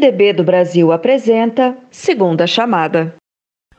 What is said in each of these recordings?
MDB do Brasil apresenta Segunda Chamada.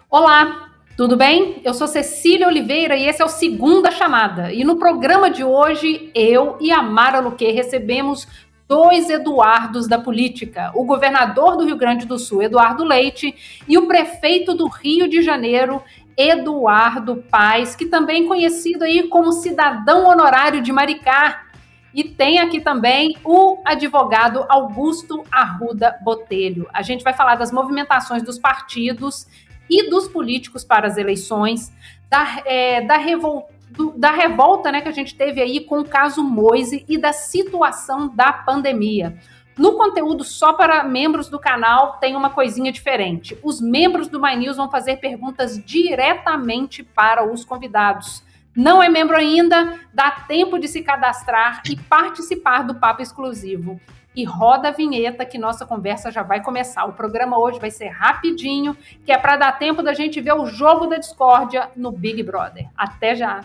Olá, tudo bem? Eu sou Cecília Oliveira e esse é o Segunda Chamada. E no programa de hoje, eu e a Mara Luque recebemos dois Eduardos da política: o governador do Rio Grande do Sul, Eduardo Leite, e o prefeito do Rio de Janeiro, Eduardo Paes, que também conhecido aí como cidadão honorário de Maricá. E tem aqui também o advogado Augusto Arruda Botelho. A gente vai falar das movimentações dos partidos e dos políticos para as eleições, da, é, da, revol, do, da revolta né, que a gente teve aí com o caso Moise e da situação da pandemia. No conteúdo só para membros do canal tem uma coisinha diferente. Os membros do My News vão fazer perguntas diretamente para os convidados. Não é membro ainda? Dá tempo de se cadastrar e participar do papo exclusivo e roda a vinheta que nossa conversa já vai começar. O programa hoje vai ser rapidinho, que é para dar tempo da gente ver o jogo da discórdia no Big Brother. Até já!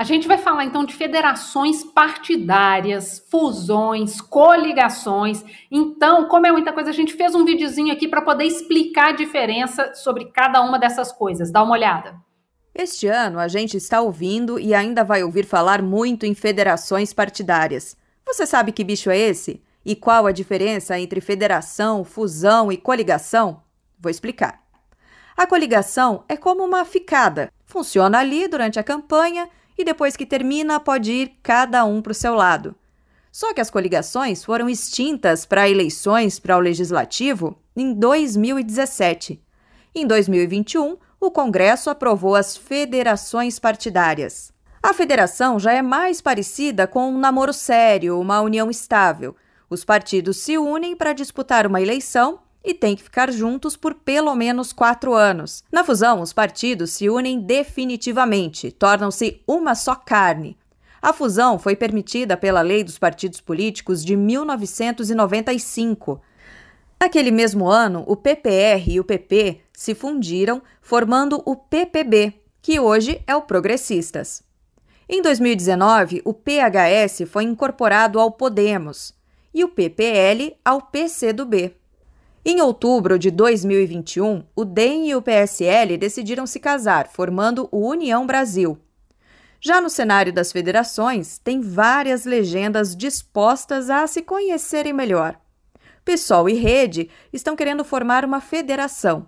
A gente vai falar então de federações partidárias, fusões, coligações. Então, como é muita coisa, a gente fez um videozinho aqui para poder explicar a diferença sobre cada uma dessas coisas. Dá uma olhada. Este ano a gente está ouvindo e ainda vai ouvir falar muito em federações partidárias. Você sabe que bicho é esse? E qual a diferença entre federação, fusão e coligação? Vou explicar. A coligação é como uma ficada. Funciona ali durante a campanha e depois que termina pode ir cada um para o seu lado. Só que as coligações foram extintas para eleições para o legislativo em 2017. Em 2021, o Congresso aprovou as federações partidárias. A federação já é mais parecida com um namoro sério, uma união estável. Os partidos se unem para disputar uma eleição e têm que ficar juntos por pelo menos quatro anos. Na fusão, os partidos se unem definitivamente, tornam-se uma só carne. A fusão foi permitida pela Lei dos Partidos Políticos de 1995. Naquele mesmo ano, o PPR e o PP se fundiram, formando o PPB, que hoje é o Progressistas. Em 2019, o PHS foi incorporado ao Podemos e o PPL ao PCdoB. Em outubro de 2021, o DEM e o PSL decidiram se casar, formando o União Brasil. Já no cenário das federações, tem várias legendas dispostas a se conhecerem melhor. PSOL e Rede estão querendo formar uma federação.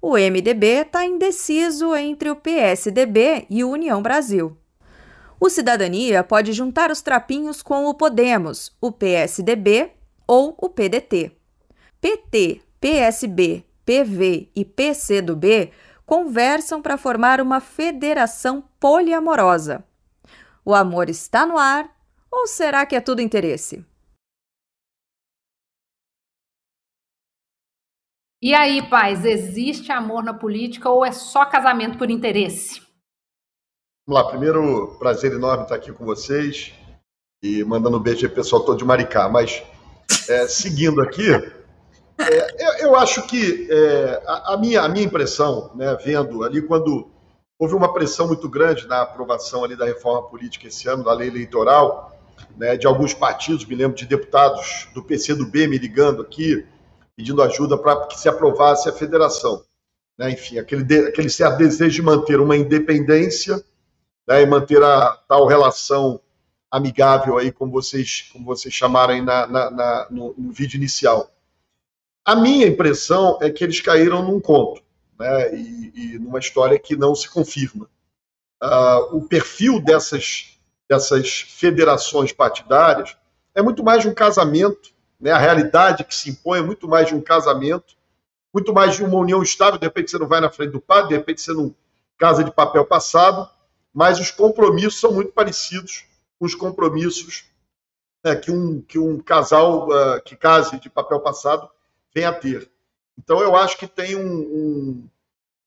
O MDB está indeciso entre o PSDB e o União Brasil. O Cidadania pode juntar os trapinhos com o Podemos, o PSDB ou o PDT. PT, PSB, PV e PCdoB conversam para formar uma federação poliamorosa. O amor está no ar ou será que é tudo interesse? E aí, pais, existe amor na política ou é só casamento por interesse? Vamos lá, primeiro, prazer enorme estar aqui com vocês e mandando um beijo aí pessoal todo de Maricá. Mas, é, seguindo aqui, é, eu, eu, acho que é, a, a, minha, a minha impressão, né, vendo ali quando houve uma pressão muito grande na aprovação ali da reforma política esse ano, da lei eleitoral, né, de alguns partidos, me lembro de deputados do PCdoB me ligando aqui, pedindo ajuda para que se aprovasse a federação. Né, enfim, aquele, de, aquele certo desejo de manter uma independência né, e manter a tal relação amigável aí, como vocês, como vocês chamaram aí na, na, na no, no vídeo inicial. A minha impressão é que eles caíram num conto, né? e, e numa história que não se confirma. Uh, o perfil dessas, dessas federações partidárias é muito mais de um casamento, né? a realidade que se impõe é muito mais de um casamento, muito mais de uma união estável. De repente você não vai na frente do padre, de repente você não casa de papel passado, mas os compromissos são muito parecidos com os compromissos né, que, um, que um casal uh, que case de papel passado vem a ter. Então, eu acho que tem um, um,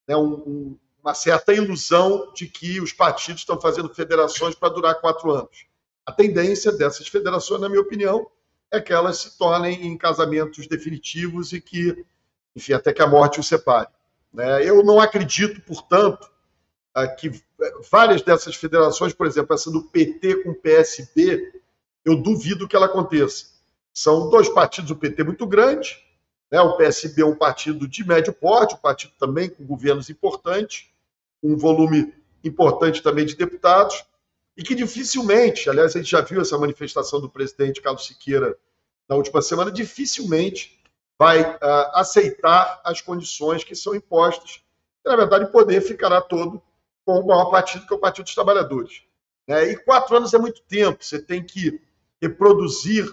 né, um, uma certa ilusão de que os partidos estão fazendo federações para durar quatro anos. A tendência dessas federações, na minha opinião, é que elas se tornem em casamentos definitivos e que, enfim, até que a morte os separe. Né? Eu não acredito, portanto, que várias dessas federações, por exemplo, essa do PT com o PSB, eu duvido que ela aconteça. São dois partidos, o PT muito grande, né? o PSB é um partido de médio porte, um partido também com governos importantes, um volume importante também de deputados, e que dificilmente, aliás, a gente já viu essa manifestação do presidente Carlos Siqueira na última semana, dificilmente vai uh, aceitar as condições que são impostas. E, na verdade, o poder ficará todo com o maior partido, que é o Partido dos Trabalhadores. É, e quatro anos é muito tempo, você tem que reproduzir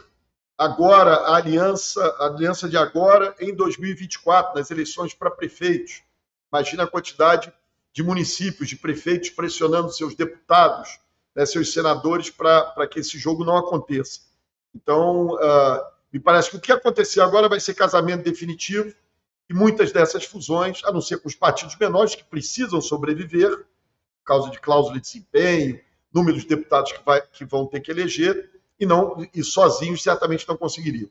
agora a aliança, a aliança de agora em 2024, nas eleições para prefeitos. Imagina a quantidade de municípios, de prefeitos pressionando seus deputados, né, seus senadores, para que esse jogo não aconteça. Então, uh, me parece que o que acontecer agora vai ser casamento definitivo e muitas dessas fusões, a não ser com os partidos menores que precisam sobreviver, por causa de cláusula de desempenho, número de deputados que, vai, que vão ter que eleger, e não e sozinhos certamente não conseguiriam.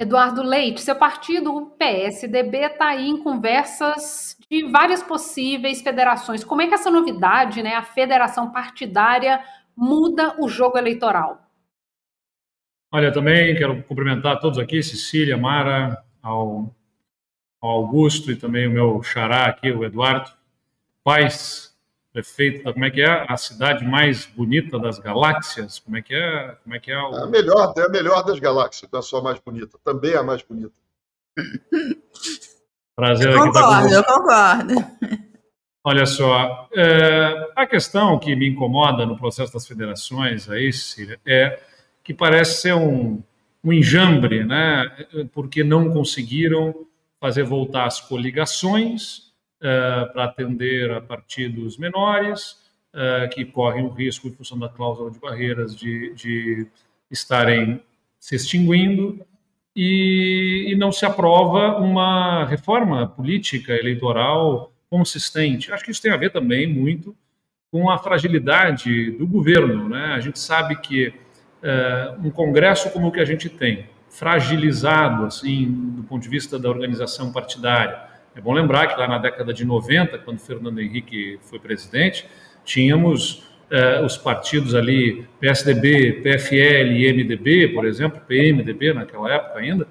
Eduardo Leite, seu partido, o PSDB, está aí em conversas de várias possíveis federações. Como é que essa novidade, né, a federação partidária, muda o jogo eleitoral? Olha, também quero cumprimentar todos aqui, Cecília, Mara, ao, ao Augusto e também o meu xará aqui, o Eduardo. Paz prefeito, como é que é a cidade mais bonita das galáxias? Como é que é? Como é que é? O... é a melhor, é a melhor das galáxias, não é só a mais bonita, também é a mais bonita. Prazer eu concordo, eu concordo. Olha só, é, a questão que me incomoda no processo das federações aí, Cília, é que parece ser um, um enjambre, né? Porque não conseguiram fazer voltar as coligações uh, para atender a partidos menores, uh, que correm o risco, em função da cláusula de barreiras, de, de estarem se extinguindo, e, e, não se aprova uma reforma política eleitoral consistente. Acho que isso tem a ver também muito com a fragilidade do governo. Né? A gente sabe que uh, um Congresso como o que a gente tem, fragilizado assim do ponto de vista da organização partidária, é bom lembrar que lá na década de 90, quando Fernando Henrique foi presidente, tínhamos eh, os partidos ali, PSDB, PFL e MDB, por exemplo, PMDB naquela época ainda,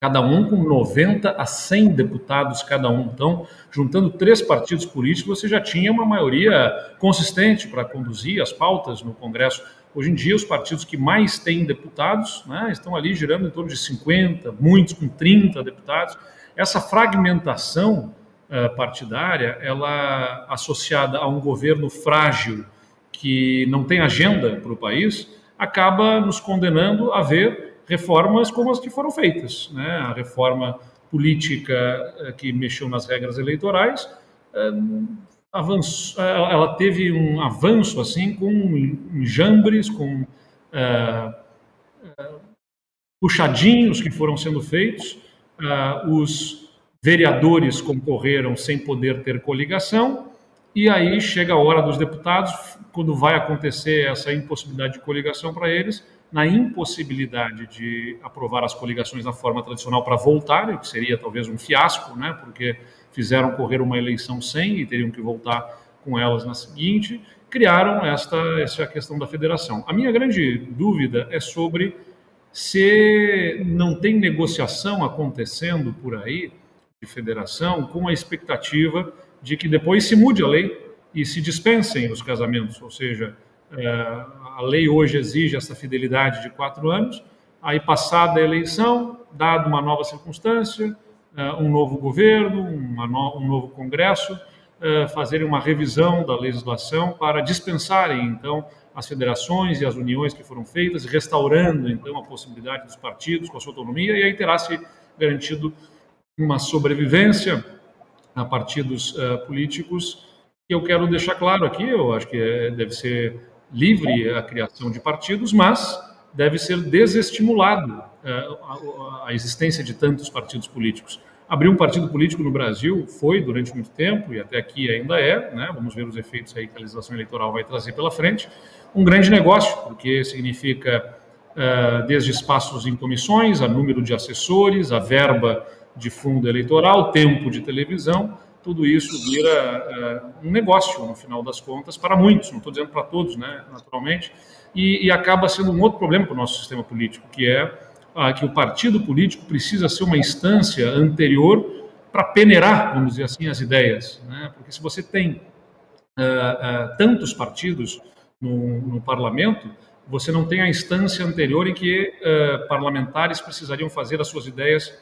cada um com 90 a 100 deputados cada um. Então, juntando três partidos políticos, você já tinha uma maioria consistente para conduzir as pautas no Congresso. Hoje em dia, os partidos que mais têm deputados né, estão ali girando em torno de 50, muitos com 30 deputados. Essa fragmentação uh, partidária, ela associada a um governo frágil que não tem agenda para o país, acaba nos condenando a ver reformas como as que foram feitas, né? A reforma política uh, que mexeu nas regras eleitorais uh, avanço, ela teve um avanço assim com enjambres, com puxadinhos que foram sendo feitos uh, os vereadores concorreram sem poder ter coligação, e aí chega a hora dos deputados, quando vai acontecer essa impossibilidade de coligação para eles, na impossibilidade de aprovar as coligações na forma tradicional para voltarem, que seria talvez um fiasco, né, porque fizeram correr uma eleição sem e teriam que voltar com elas na seguinte, criaram esta essa questão da federação. A minha grande dúvida é sobre se não tem negociação acontecendo por aí de federação com a expectativa de que depois se mude a lei e se dispensem os casamentos, ou seja, é, a lei hoje exige essa fidelidade de quatro anos, aí passada a eleição, dado uma nova circunstância, é, um novo governo, um novo congresso, é, fazerem uma revisão da legislação para dispensarem, então, as federações e as uniões que foram feitas, restaurando então a possibilidade dos partidos com a sua autonomia, e aí terá se garantido uma sobrevivência a partidos uh, políticos. E eu quero deixar claro aqui, eu acho que é, deve ser livre a criação de partidos, mas deve ser desestimulado uh, a, a existência de tantos partidos políticos. Abrir um partido político no Brasil foi durante muito tempo e até aqui ainda é, né? Vamos ver os efeitos aí que a legislação eleitoral vai trazer pela frente um grande negócio, porque significa uh, desde espaços em comissões, a número de assessores, a verba de fundo eleitoral, tempo de televisão, tudo isso vira uh, um negócio, no final das contas, para muitos, não estou dizendo para todos, né, naturalmente, e, e, acaba sendo um outro problema para o nosso sistema político, que é uh, que o partido político precisa ser uma instância anterior para peneirar, vamos dizer assim, as ideias. Né? Porque se você tem tantos partidos no, no, parlamento, você não tem a instância anterior em que parlamentares precisariam fazer as suas ideias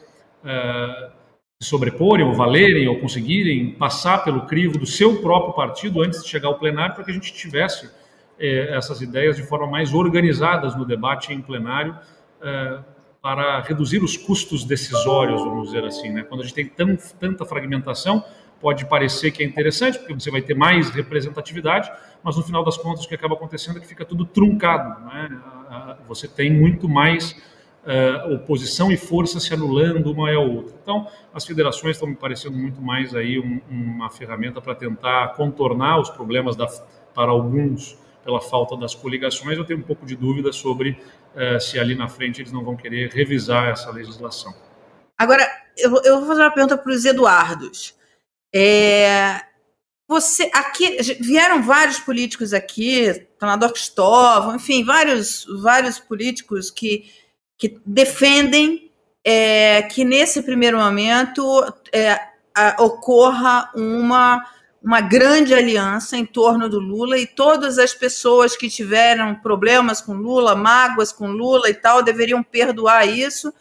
se sobreporem ou valerem ou conseguirem passar pelo crivo do seu próprio partido antes de chegar ao plenário para que a gente tivesse eh, essas ideias de forma mais organizadas no debate em plenário para reduzir os custos decisórios, vamos dizer assim. Né? Quando a gente tem tão, tanta fragmentação, pode parecer que é interessante, porque você vai ter mais representatividade, mas no final das contas o que acaba acontecendo é que fica tudo truncado. Né? Você tem muito mais uh, oposição e força se anulando uma é a outra. Então, as federações estão me parecendo muito mais aí um, uma ferramenta para tentar contornar os problemas da, para alguns pela falta das coligações. Eu tenho um pouco de dúvida sobre uh, se ali na frente eles não vão querer revisar essa legislação. Agora, eu, eu vou fazer uma pergunta para os Eduardos. É, você aqui vieram vários políticos aqui, senador Cristóvão, enfim, vários vários políticos que que defendem é, que nesse primeiro momento é, a, ocorra uma, uma grande aliança em torno do Lula e todas as pessoas que tiveram problemas com Lula, mágoas com Lula e tal, deveriam perdoar isso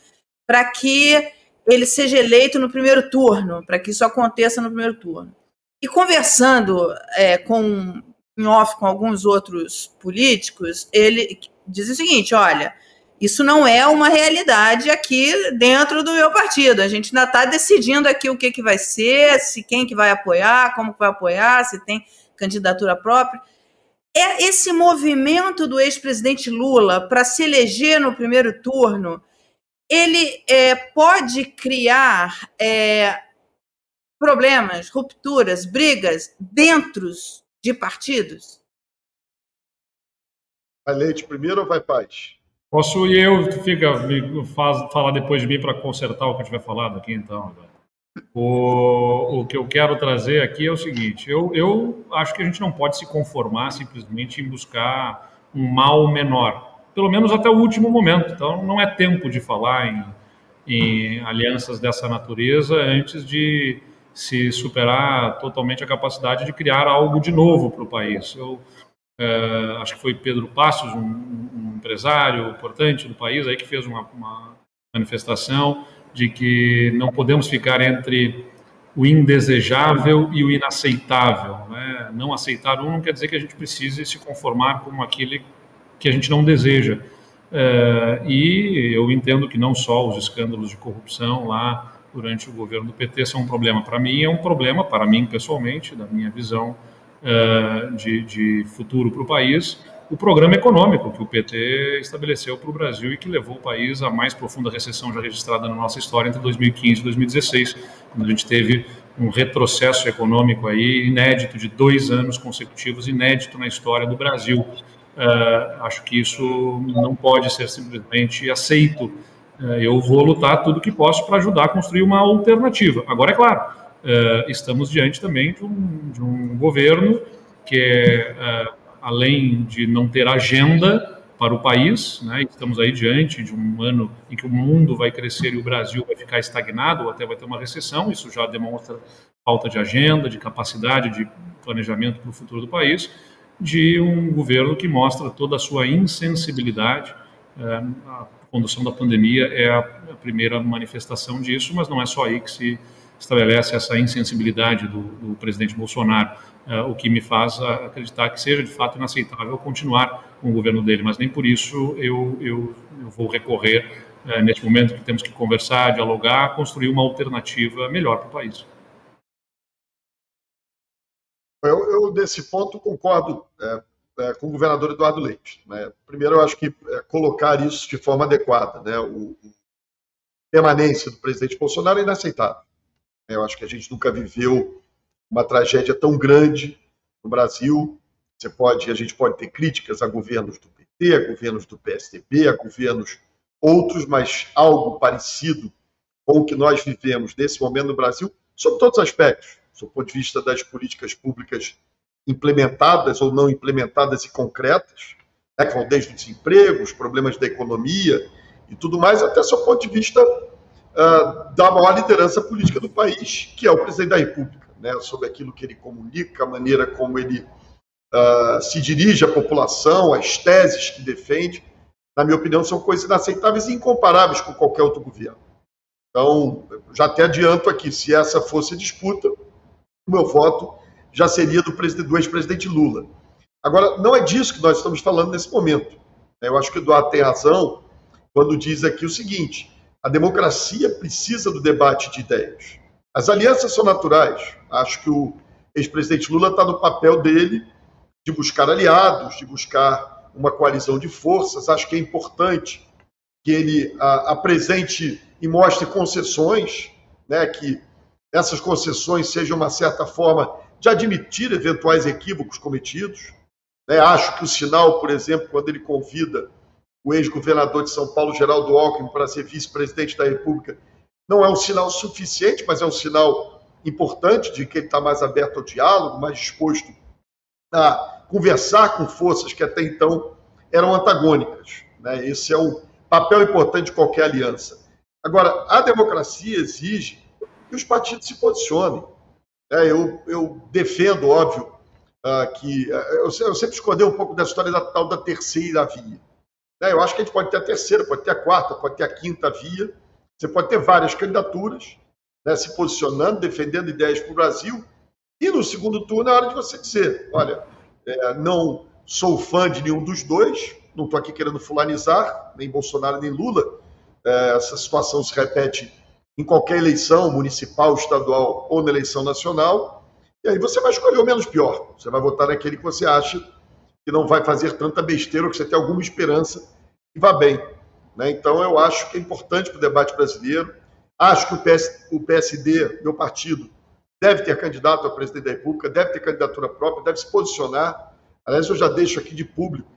para que ele seja eleito no primeiro turno, para que isso aconteça no primeiro turno. E conversando é, com em off com alguns outros políticos, ele diz o seguinte: olha, isso não é uma realidade aqui dentro do meu partido. A gente ainda está decidindo aqui o que, que vai ser, se quem que vai apoiar, como que vai apoiar, se tem candidatura própria. É esse movimento do ex-presidente Lula para se eleger no primeiro turno, ele é, pode criar é, problemas, rupturas, brigas dentro de partidos? Vai leite primeiro ou vai paz? Posso e eu fica me faz, falar depois de mim para consertar o que eu tiver falado aqui, então. O, o que eu quero trazer aqui é o seguinte: eu, eu acho que a gente não pode se conformar simplesmente em buscar um mal menor, pelo menos até o último momento. Então, não é tempo de falar em, em alianças dessa natureza antes de se superar totalmente a capacidade de criar algo de novo para o país. Eu, é, acho que foi Pedro Passos, um, um, empresário importante do país, aí que fez uma, uma, manifestação de que não podemos ficar entre o indesejável e o inaceitável. Né? Não aceitar um não quer dizer que a gente precise se conformar com aquele que a gente não deseja. É, e eu entendo que não só os escândalos de corrupção lá durante o governo do PT são um problema para mim, é um problema para mim pessoalmente, da minha visão uh, de, de, futuro para o país, o programa econômico que o PT estabeleceu para o Brasil e que levou o país à mais profunda recessão já registrada na nossa história entre 2015 e 2016, quando a gente teve um retrocesso econômico aí inédito de dois anos consecutivos, inédito na história do Brasil. Uh, acho que isso não pode ser simplesmente aceito. Uh, eu vou lutar tudo que posso para ajudar a construir uma alternativa. Agora, é claro, uh, estamos diante também de um, de um governo que, é, além de não ter agenda para o país, né, estamos aí diante de um ano em que o mundo vai crescer e o Brasil vai ficar estagnado ou até vai ter uma recessão, isso já demonstra falta de agenda, de capacidade de planejamento para o futuro do país, de um governo que mostra toda a sua insensibilidade. Uh, a condução da pandemia é a primeira manifestação disso, mas não é só aí que se estabelece essa insensibilidade do, do presidente Bolsonaro, uh, o que me faz acreditar que seja de fato inaceitável continuar com o governo dele, mas nem por isso eu, eu, eu vou recorrer, uh, neste momento que temos que conversar, dialogar, construir uma alternativa melhor para o país. Eu, eu, desse ponto, concordo é, é, com o governador Eduardo Leite. Né? Primeiro, eu acho que é, colocar isso de forma adequada. Né? O, o permanência do presidente Bolsonaro é inaceitável. Eu acho que a gente nunca viveu uma tragédia tão grande no Brasil. Você pode, a gente pode ter críticas a governos do PT, a governos do PSDB, a governos outros, mas algo parecido com o que nós vivemos nesse momento no Brasil, sob todos os aspectos, do ponto de vista das políticas públicas implementadas ou não implementadas e concretas, né, que vão desde o desemprego, os problemas da economia e tudo mais, até do ponto de vista uh, da maior liderança política do país, que é o presidente da República, né, sobre aquilo que ele comunica, a maneira como ele uh, se dirige à população, as teses que defende, na minha opinião, são coisas inaceitáveis e incomparáveis com qualquer outro governo. Então, já até adianto aqui, se essa fosse disputa, meu voto já seria do, do ex-presidente Lula. Agora, não é disso que nós estamos falando nesse momento. Eu acho que o Eduardo tem razão quando diz aqui o seguinte: a democracia precisa do debate de ideias. As alianças são naturais. Acho que o ex-presidente Lula está no papel dele de buscar aliados, de buscar uma coalizão de forças. Acho que é importante que ele a, apresente e mostre concessões, né, que essas concessões sejam uma certa forma de admitir eventuais equívocos cometidos. Né? Acho que o sinal, por exemplo, quando ele convida o ex-governador de São Paulo, Geraldo Alckmin, para ser vice-presidente da República, não é um sinal suficiente, mas é um sinal importante de que ele está mais aberto ao diálogo, mais disposto a conversar com forças que até então eram antagônicas. Né? Esse é o papel importante de qualquer aliança. Agora, a democracia exige que os partidos se posicionem. É, eu, eu, defendo, óbvio, uh, que. Uh, eu, eu, sempre escondei um pouco da história da tal da terceira via. É, eu acho que a gente pode ter a terceira, pode ter a quarta, pode ter a quinta via. Você pode ter várias candidaturas né, se posicionando, defendendo ideias para o Brasil. E no segundo turno é hora de você dizer: olha, é, não sou fã de nenhum dos dois, não estou aqui querendo fulanizar, nem Bolsonaro nem Lula. É, essa situação se repete em qualquer eleição municipal, estadual ou na eleição nacional. E aí você vai escolher o menos pior. Você vai votar naquele que você acha que não vai fazer tanta besteira ou que você tem alguma esperança que vá bem. Né? Então, eu acho que é importante para o debate brasileiro. Acho que o, PS, o PSD, meu partido, deve ter candidato a presidente da República, deve ter candidatura própria, deve se posicionar. Aliás, eu já deixo aqui de público.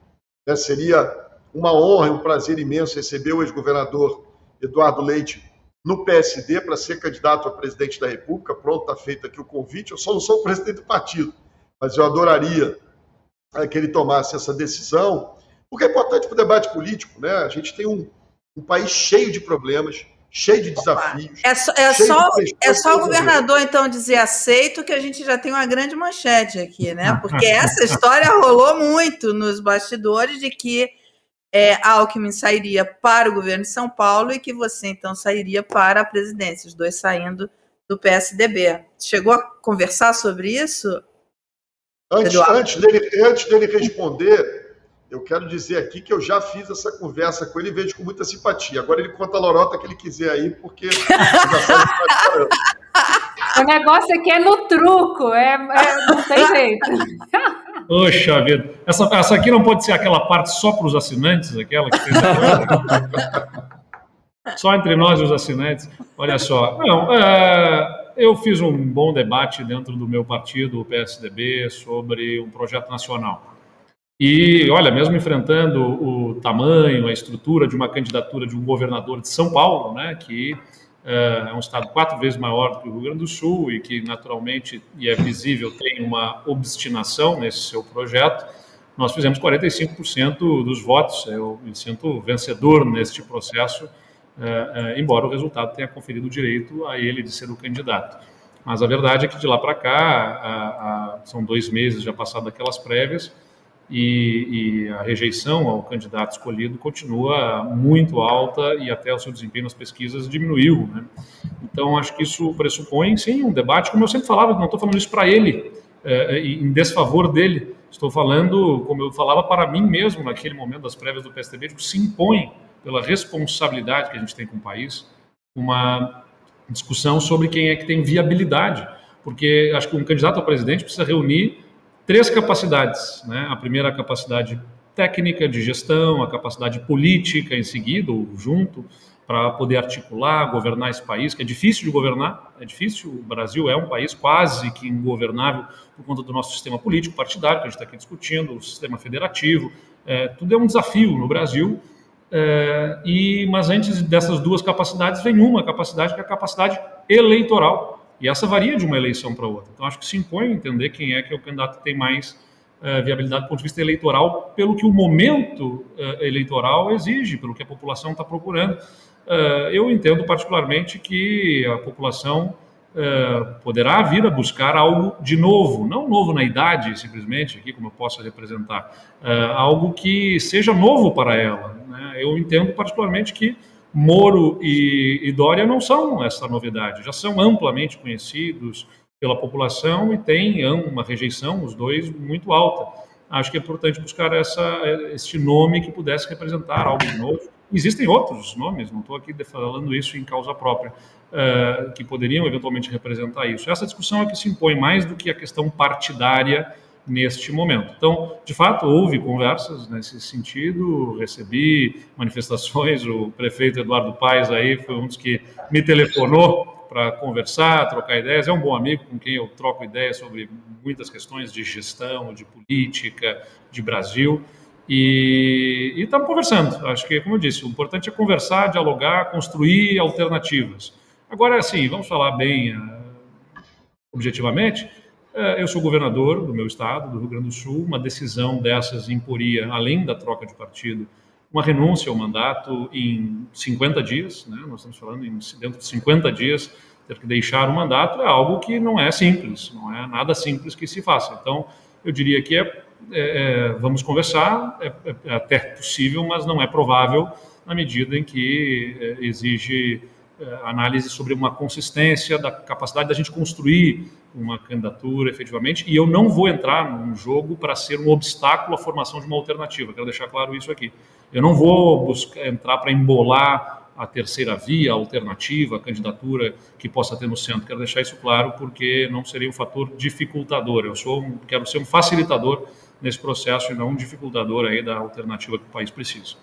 Né? Seria uma honra e um prazer imenso receber o ex-governador Eduardo Leite no PSD para ser candidato a presidente da República. Pronto, está feito aqui o convite. Eu só não sou o presidente do partido, mas eu adoraria é, que ele tomasse essa decisão, porque é importante para o debate político. Né? A gente tem um, um país cheio de problemas, cheio de desafios. É só, é só, é só o governador, então, dizer aceito que a gente já tem uma grande manchete aqui, né? Porque essa história rolou muito nos bastidores de que é, Alckmin sairia para o governo de São Paulo e que você, então, sairia para a presidência, os dois saindo do PSDB. Chegou a conversar sobre isso? Antes, antes, dele, antes dele responder, eu quero dizer aqui que eu já fiz essa conversa com ele e vejo com muita simpatia. Agora ele conta a lorota que ele quiser aí, porque O negócio aqui é no truco, é, é não tem jeito. Poxa vida. Essa, essa aqui não pode ser aquela parte só para os assinantes, aquela que tem. só entre nós e os assinantes. Olha só. Não, é eu fiz um bom debate dentro do meu partido, o PSDB, sobre um projeto nacional. E, olha, mesmo enfrentando o tamanho, a estrutura de uma candidatura de um governador de São Paulo, né, que é um estado quatro vezes maior do que o Rio Grande do Sul e que, naturalmente, e é visível, tem uma obstinação nesse seu projeto, nós fizemos 45% dos votos. Eu me sinto vencedor neste processo é, é, embora o resultado tenha conferido o direito a ele de ser o candidato. Mas a verdade é que de lá para cá, são dois meses já passado aquelas prévias, e, e, a rejeição ao candidato escolhido continua muito alta e até o seu desempenho nas pesquisas diminuiu. Né? Então, acho que isso pressupõe, sim, um debate, como eu sempre falava, não estou falando isso para ele, é, em desfavor dele, estou falando, como eu falava para mim mesmo naquele momento das prévias do PSDB, que se impõe pela responsabilidade que a gente tem com o país, uma discussão sobre quem é que tem viabilidade, porque acho que um candidato a presidente precisa reunir três capacidades, né? A primeira a capacidade técnica de gestão, a capacidade política em seguida ou junto para poder articular, governar esse país, que é difícil de governar, é difícil. O Brasil é um país quase que ingovernável por conta do nosso sistema político partidário que a gente está aqui discutindo, o sistema federativo, é, tudo é um desafio no Brasil É, e, mas antes dessas duas capacidades vem uma capacidade que é a capacidade eleitoral. E essa varia de uma eleição para outra. Então, acho que se impõe entender quem é que é o candidato que tem mais uh, viabilidade do ponto de vista eleitoral, pelo que o momento uh, eleitoral exige, pelo que a população está procurando. Uh, eu entendo particularmente que a população poderá vir a buscar algo de novo, não novo na idade, simplesmente, aqui como eu posso representar, algo que seja novo para ela. Né? Eu entendo particularmente que Moro e, e Dória não são essa novidade, já são amplamente conhecidos pela população e têm uma rejeição, os dois, muito alta. Acho que é importante buscar essa, nome que pudesse representar algo novo. Existem outros nomes, não estou aqui falando isso em causa própria, uh, que poderiam eventualmente representar isso. Essa discussão é que se impõe mais do que a questão partidária neste momento. Então, de fato, houve conversas nesse sentido, recebi manifestações, o prefeito Eduardo Paes aí foi um dos que me telefonou para conversar, trocar ideias, é um bom amigo com quem eu troco ideias sobre muitas questões de gestão, de política, de Brasil, e, estamos conversando. Acho que, como eu disse, o importante é conversar, dialogar, construir alternativas. Agora, assim, vamos falar bem uh, objetivamente, eu sou governador do meu estado, do Rio Grande do Sul. Uma decisão dessas imporia, além da troca de partido, uma renúncia ao mandato em 50 dias. Né? Nós estamos falando em dentro de 50 dias ter que deixar o mandato é algo que não é simples, não é nada simples que se faça. Então, eu diria que é, é, é vamos conversar, é, é, é até possível, mas não é provável na medida em que é, exige análise sobre uma consistência da capacidade da gente construir uma candidatura efetivamente, e eu não vou entrar num jogo para ser um obstáculo à formação de uma alternativa, quero deixar claro isso aqui. Eu não vou buscar, entrar para embolar a terceira via, a alternativa, a candidatura que possa ter no centro, quero deixar isso claro, porque não seria um fator dificultador, eu sou um, quero ser um facilitador nesse processo e não um dificultador aí da alternativa que o país precisa.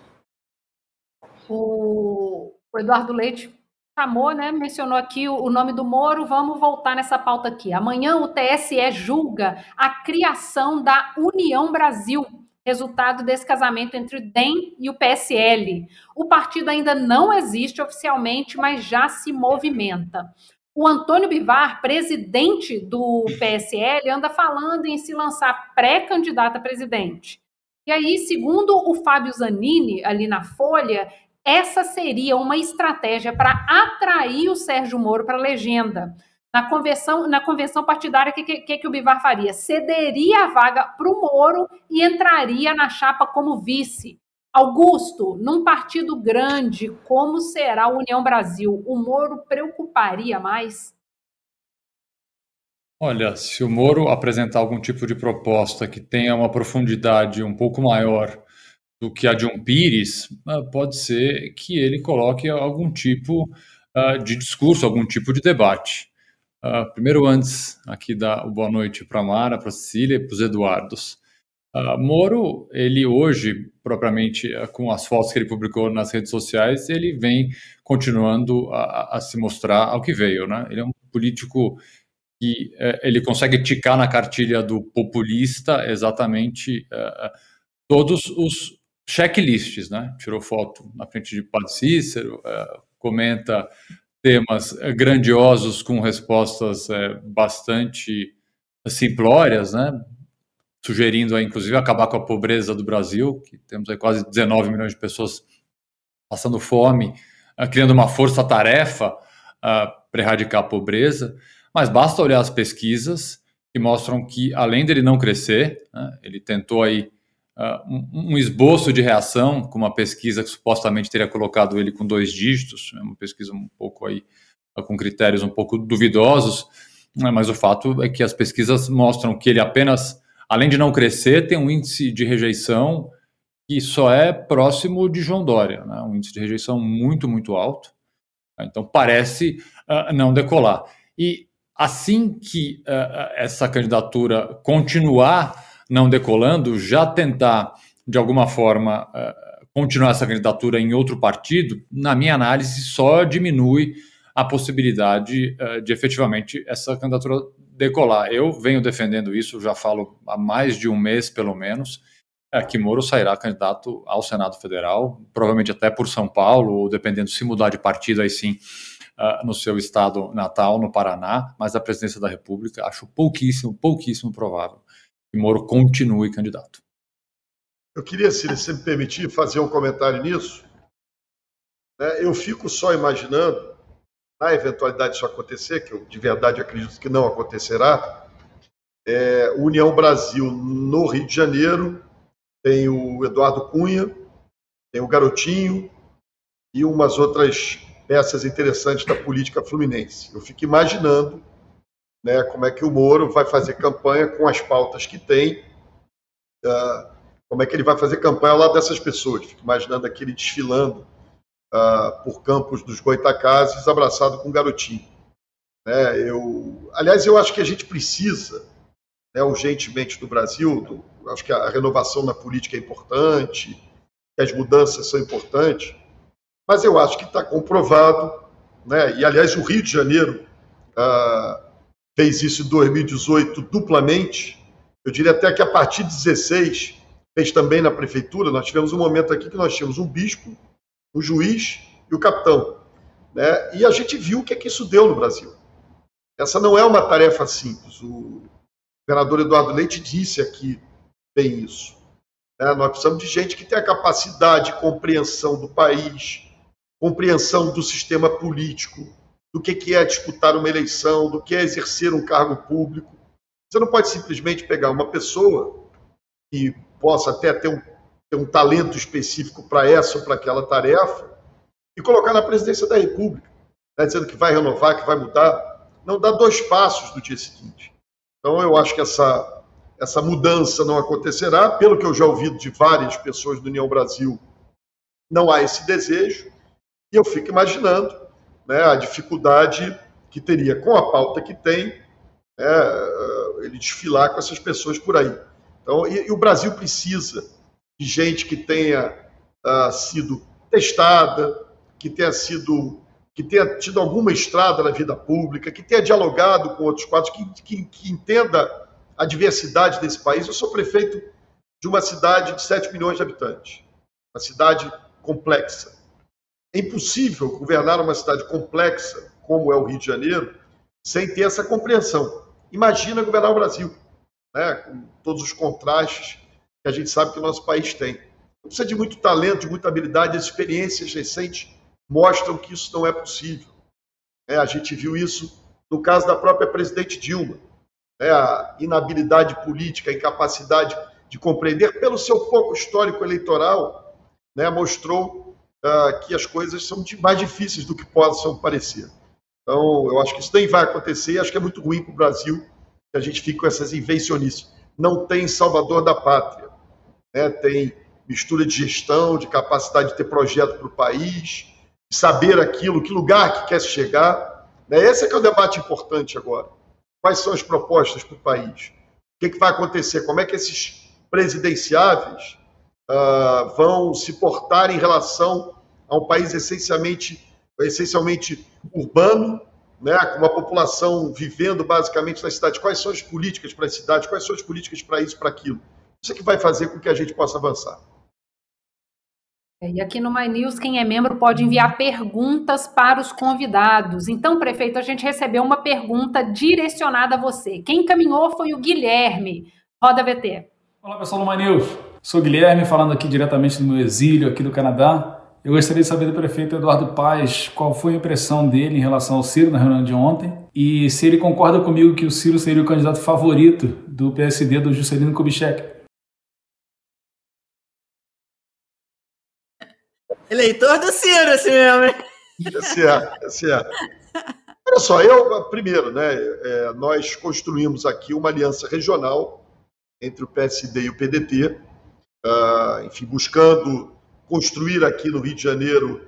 O Eduardo Leite chamou, né, mencionou aqui o, o nome do Moro, vamos voltar nessa pauta aqui. Amanhã o TSE julga a criação da União Brasil, resultado desse casamento entre o DEM e o PSL. O partido ainda não existe oficialmente, mas já se movimenta. O Antônio Bivar, presidente do PSL, anda falando em se lançar pré-candidato a presidente. E aí, segundo o Fábio Zanini, ali na Folha, essa seria uma estratégia para atrair o Sérgio Moro para a legenda. Na convenção, na convenção partidária, o que, que, que, o Bivar faria? Cederia a vaga para o Moro e entraria na chapa como vice. Augusto, num partido grande, como será a União Brasil, o Moro preocuparia mais? Olha, se o Moro apresentar algum tipo de proposta que tenha uma profundidade um pouco maior do que a de um Pires, ah, pode ser que ele coloque algum tipo uh, de discurso, algum tipo de debate. Uh, primeiro, antes aqui dar boa noite para a Mara, para a Cecília e para os Eduardos. Moro, ele hoje, propriamente com as fotos que ele publicou nas redes sociais, ele vem continuando a, a se mostrar ao que veio. Né? Ele é um político que uh, ele consegue ticar na cartilha do populista exatamente todos os checklists, né? Tirou foto na frente de Padre Cícero, é, comenta temas é, grandiosos com respostas é, bastante simplórias, né? Sugerindo, inclusive, acabar com a pobreza do Brasil, que temos aí quase 19 milhões de pessoas passando fome, é, criando uma força-tarefa é, para erradicar a pobreza. Mas basta olhar as pesquisas que mostram que, além dele não crescer, né, ele tentou aí uh, um, um, esboço de reação com uma pesquisa que supostamente teria colocado ele com dois dígitos, é uma pesquisa um pouco aí uh, com critérios um pouco duvidosos, né, mas o fato é que as pesquisas mostram que ele apenas, além de não crescer, tem um índice de rejeição que só é próximo de João Dória, né, um índice de rejeição muito, muito alto. Então parece uh, não decolar. E assim que essa candidatura continuar não decolando, já tentar, de alguma forma, eh, continuar essa candidatura em outro partido, na minha análise, só diminui a possibilidade eh, de efetivamente essa candidatura decolar. Eu venho defendendo isso, já falo há mais de um mês, pelo menos. é que Moro sairá candidato ao Senado Federal, provavelmente até por São Paulo, ou dependendo se mudar de partido, aí sim, uh, no seu estado natal, no Paraná, mas a presidência da República acho pouquíssimo, pouquíssimo provável que Moro continue candidato. Eu queria, se você me permitir, fazer um comentário nisso. Né? Eu fico só imaginando, na eventualidade disso acontecer, que eu de verdade acredito que não acontecerá, é, União Brasil no Rio de Janeiro, tem o Eduardo Cunha, tem o Garotinho e umas outras peças interessantes da política fluminense. Eu fico imaginando né, como é que o Moro vai fazer campanha com as pautas que tem, uh, como é que ele vai fazer campanha lá dessas pessoas. Fico imaginando aquele desfilando uh, por campos dos Goitacazes, abraçado com o garotinho. Né, eu, aliás, eu acho que a gente precisa, né, urgentemente do Brasil, do, acho que a renovação na política é importante, que as mudanças são importantes, mas eu acho que está comprovado, né, e aliás o Rio de Janeiro uh, fez isso em 2018 duplamente. Eu diria até que a partir de 16 fez também na prefeitura. Nós tivemos um momento aqui que nós tínhamos um bispo, um juiz e o capitão. Né? E a gente viu o que é que isso deu no Brasil. Essa não é uma tarefa simples. O governador Eduardo Leite disse aqui bem isso. Né? Nós precisamos de gente que tenha capacidade de compreensão do país, compreensão do sistema político, do que é disputar uma eleição, do que é exercer um cargo público. Você não pode simplesmente pegar uma pessoa que possa até ter um, ter um talento específico para essa ou para aquela tarefa e colocar na presidência da República, né, dizendo que vai renovar, que vai mudar. Não dá dois passos no dia seguinte. Então, eu acho que essa, essa mudança não acontecerá. Pelo que eu já ouvi de várias pessoas do União Brasil, não há esse desejo. E eu fico imaginando né, a dificuldade que teria com a pauta que tem, né, ele desfilar com essas pessoas por aí. Então, e, e o Brasil precisa de gente que tenha uh, sido testada, que tenha sido que tenha tido alguma estrada na vida pública, que tenha dialogado com outros quadros, que, que, que, entenda a diversidade desse país. Eu sou prefeito de uma cidade de 7 milhões de habitantes, uma cidade complexa. É impossível governar uma cidade complexa como é o Rio de Janeiro sem ter essa compreensão. Imagina governar o Brasil, né, com todos os contrastes que a gente sabe que o nosso país tem. Precisa de muito talento, de muita habilidade, as experiências recentes mostram que isso não é possível. É, a gente viu isso no caso da própria presidente Dilma. É, a inabilidade política, a incapacidade de compreender, pelo seu pouco histórico eleitoral, né, mostrou uh, que as coisas são mais difíceis do que possam parecer. Então, eu acho que isso nem vai acontecer acho que é muito ruim para o Brasil que a gente fique com essas invencionices. Não tem salvador da pátria. Né? Tem mistura de gestão, de capacidade de ter projeto para o país, de saber aquilo, que lugar que quer chegar. Né? Esse é que é o debate importante agora. Quais são as propostas para o país? O que, é que vai acontecer? Como é que esses presidenciáveis uh, vão se portar em relação a um país essencialmente, essencialmente urbano, né, com uma população vivendo basicamente na cidade. Quais são as políticas para a cidade? Quais são as políticas para isso, para aquilo? Isso é que vai fazer com que a gente possa avançar. É, e aqui no My News, quem é membro pode enviar perguntas para os convidados. Então, prefeito, a gente recebeu uma pergunta direcionada a você. Quem encaminhou foi o Guilherme. Roda VT. Olá, pessoal do My News. Sou Guilherme, falando aqui diretamente do meu exílio aqui do Canadá. Eu gostaria de saber do prefeito Eduardo Paes qual foi a impressão dele em relação ao Ciro na reunião de ontem e se ele concorda comigo que o Ciro seria o candidato favorito do PSD do Juscelino Kubitschek. Eleitor do Ciro, esse mesmo. Esse é, esse é. Olha só, eu, primeiro, né, é, nós construímos aqui uma aliança regional entre o PSD e o PDT, uh, enfim, buscando construir aqui no Rio de Janeiro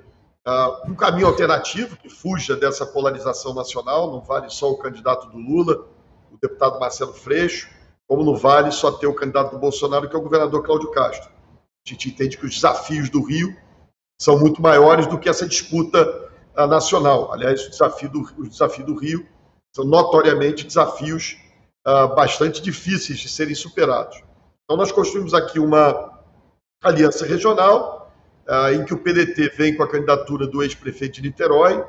uh, um caminho alternativo que fuja dessa polarização nacional. Não vale só o candidato do Lula, o deputado Marcelo Freixo, como não vale só ter o candidato do Bolsonaro, que é o governador Cláudio Castro. A gente entende que os desafios do Rio são muito maiores do que essa disputa uh, nacional. Aliás, o desafio do, o desafio do Rio são notoriamente desafios uh, bastante difíceis de serem superados. Então, nós construímos aqui uma, aliança regional, em que o PDT vem com a candidatura do ex-prefeito de Niterói,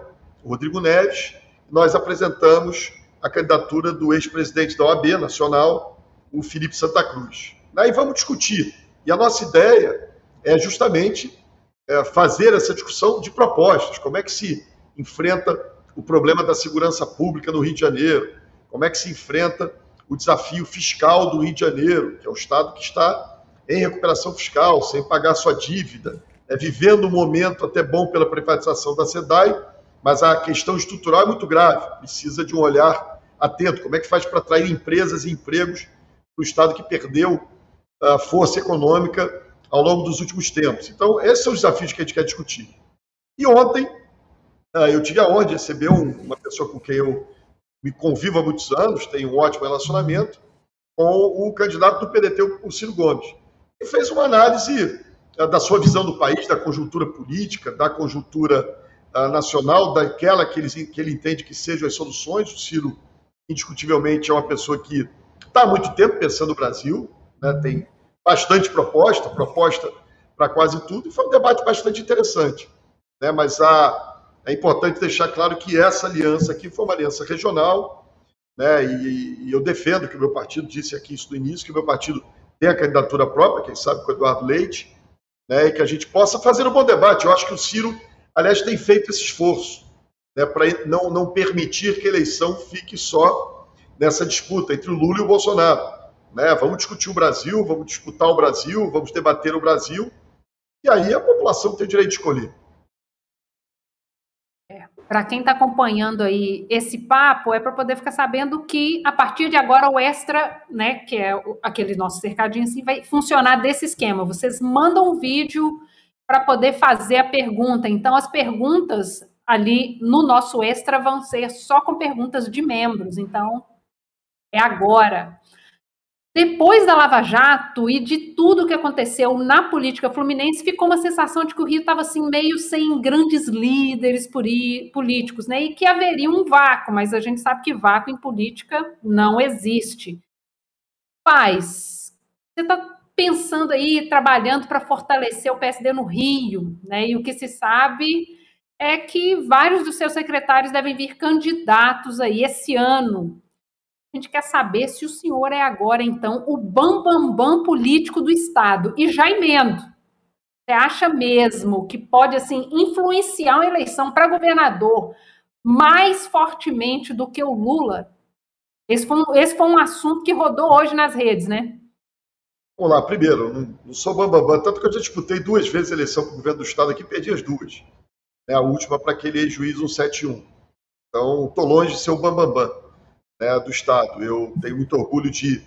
Rodrigo Neves, nós apresentamos a candidatura do ex-presidente da OAB Nacional, o Felipe Santa Cruz. Aí vamos discutir. E a nossa ideia é justamente é, fazer essa discussão de propostas. Como é que se enfrenta o problema da segurança pública no Rio de Janeiro? Como é que se enfrenta o desafio fiscal do Rio de Janeiro, que é o estado que está em recuperação fiscal, sem pagar sua dívida, é, vivendo um momento até bom pela privatização da SEDAI, mas a questão estrutural é muito grave, precisa de um olhar atento. Como é que faz para atrair empresas e empregos para o estado que perdeu a força econômica ao longo dos últimos tempos? Então, esses são os desafios que a gente quer discutir. E ontem, ah, eu tive a honra de receber uma pessoa com quem eu me convivo há muitos anos, tenho um ótimo relacionamento, com o candidato do PDT, o Ciro Gomes, e fez uma análise ah, da sua visão do país, da conjuntura política, da conjuntura uh, nacional, daquela que ele, que ele entende que sejam as soluções. O Ciro, indiscutivelmente, é uma pessoa que está há muito tempo pensando no Brasil, né, tem bastante proposta, proposta para quase tudo, e foi um debate bastante interessante. Né, mas a, é importante deixar claro que essa aliança aqui foi uma aliança regional, né, e, e, eu defendo que o meu partido, disse aqui isso no início, que o meu partido tem a candidatura própria, quem sabe com o Eduardo Leite, né, e que a gente possa fazer um bom debate. Eu acho que o Ciro, aliás, tem feito esse esforço né, para não, não permitir que a eleição fique só nessa disputa entre o Lula e o Bolsonaro. Né? Vamos discutir o Brasil, vamos disputar o Brasil, vamos debater o Brasil, e aí a população tem o direito de escolher. Para quem está acompanhando aí esse papo, é para poder ficar sabendo que a partir de agora o extra, né, que é aquele nosso cercadinho assim, vai funcionar desse esquema. Vocês mandam um vídeo para poder fazer a pergunta. Então, as perguntas ali no nosso extra vão ser só com perguntas de membros. Então, é agora. Depois da Lava Jato e de tudo que aconteceu na política fluminense, ficou uma sensação de que o Rio estava assim meio sem grandes líderes políticos, né? E que haveria um vácuo, mas a gente sabe que vácuo em política não existe. Paz, você está pensando aí, trabalhando para fortalecer o PSD no Rio, né? E o que se sabe é que vários dos seus secretários devem vir candidatos aí esse ano a gente quer saber se o senhor é agora, então, o bambambam bam, bam político do Estado. E já emendo. Você acha mesmo que pode, assim, influenciar uma eleição para governador mais fortemente do que o Lula? Esse foi, um, esse foi um assunto que rodou hoje nas redes, né? Vamos lá, primeiro, não, sou bambambam, bam, tanto que eu já disputei duas vezes a eleição para o governo do Estado aqui, perdi as duas. É a última para aquele ex-juiz 171. Então, estou longe de ser o bambambam. Bam, bam né, do Estado. Eu tenho muito orgulho de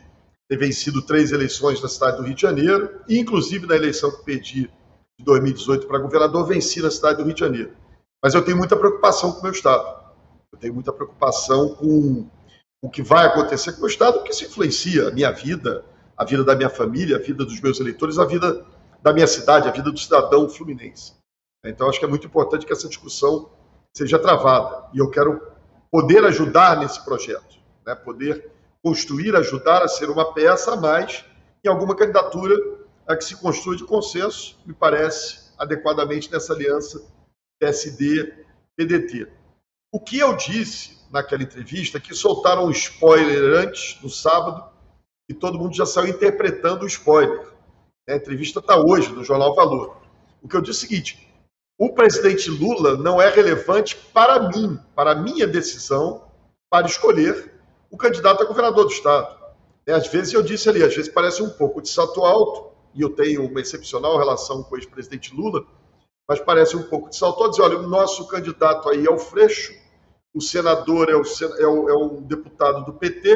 ter vencido três eleições na cidade do Rio de Janeiro, e inclusive na eleição que perdi de 2018 para governador, venci na cidade do Rio de Janeiro. Mas eu tenho muita preocupação com o meu Estado. Eu tenho muita preocupação com o que vai acontecer com o Estado, porque isso influencia a minha vida, a vida da minha família, a vida dos meus eleitores, a vida da minha cidade, a vida do cidadão fluminense. Então, acho que é muito importante que essa discussão seja travada. E eu quero poder ajudar nesse projeto né? poder construir, ajudar a ser uma peça a mais em alguma candidatura a que se construa de consenso, me parece adequadamente nessa aliança PSD-PDT. O que eu disse naquela entrevista, que soltaram um spoiler antes, no sábado, e todo mundo já saiu interpretando o spoiler. A entrevista está hoje no Jornal Valor. O que eu disse é o seguinte: o presidente Lula não é relevante para mim, para a minha decisão, para escolher o candidato a governador do Estado. É, às vezes, eu disse ali, às vezes parece um pouco de salto alto, e eu tenho uma excepcional relação com o ex-presidente Lula, mas parece um pouco de salto alto dizer, olha, o nosso candidato aí é o Freixo, o senador é o, é o, é o deputado do PT,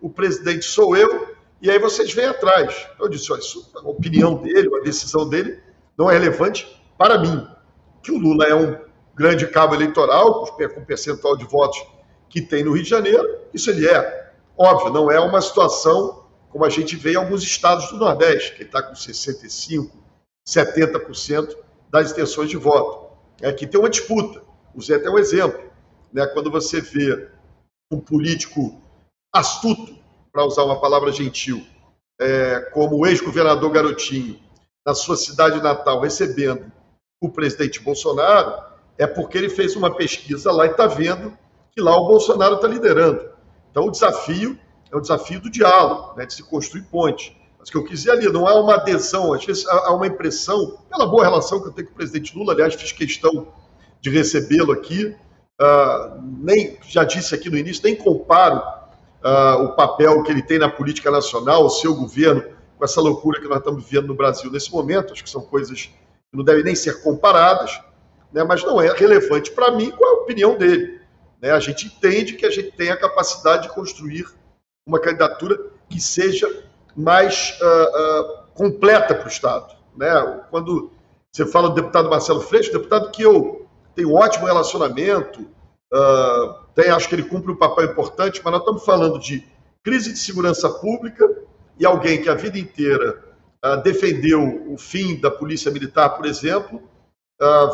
o presidente sou eu, e aí vocês vêm atrás. Eu disse, olha, isso, a opinião dele, a decisão dele não é relevante para mim. Que o Lula é um grande cabo eleitoral, com percentual de votos que tem no Rio de Janeiro, isso ele é. Óbvio, não é uma situação como a gente vê em alguns estados do Nordeste, que está com 65%, 70% das intenções de voto. Aqui tem uma disputa. Usei até um exemplo. Né? Quando você vê um político astuto, para usar uma palavra gentil, é, como o ex-governador Garotinho, na sua cidade natal recebendo o presidente Bolsonaro, é porque ele fez uma pesquisa lá e está vendo que lá o Bolsonaro está liderando. Então o desafio é o desafio do diálogo, né, de se construir ponte. Mas o que eu quis dizer ali, não há uma adesão, às vezes há uma impressão, pela boa relação que eu tenho com o presidente Lula, aliás, fiz questão de recebê-lo aqui, uh, nem, já disse aqui no início, nem comparo uh, o papel que ele tem na política nacional, o seu governo, com essa loucura que nós estamos vivendo no Brasil nesse momento, acho que são coisas que não devem nem ser comparadas, né, mas não é relevante para mim com a opinião dele. Né? A gente entende que a gente tem a capacidade de construir uma candidatura que seja mais uh, uh, completa para o Estado. Né? Quando você fala do deputado Marcelo Freixo, deputado que eu tenho um ótimo relacionamento, uh, tem, acho que ele cumpre um papel importante, mas nós estamos falando de crise de segurança pública e alguém que a vida inteira defendeu o fim da polícia militar, por exemplo,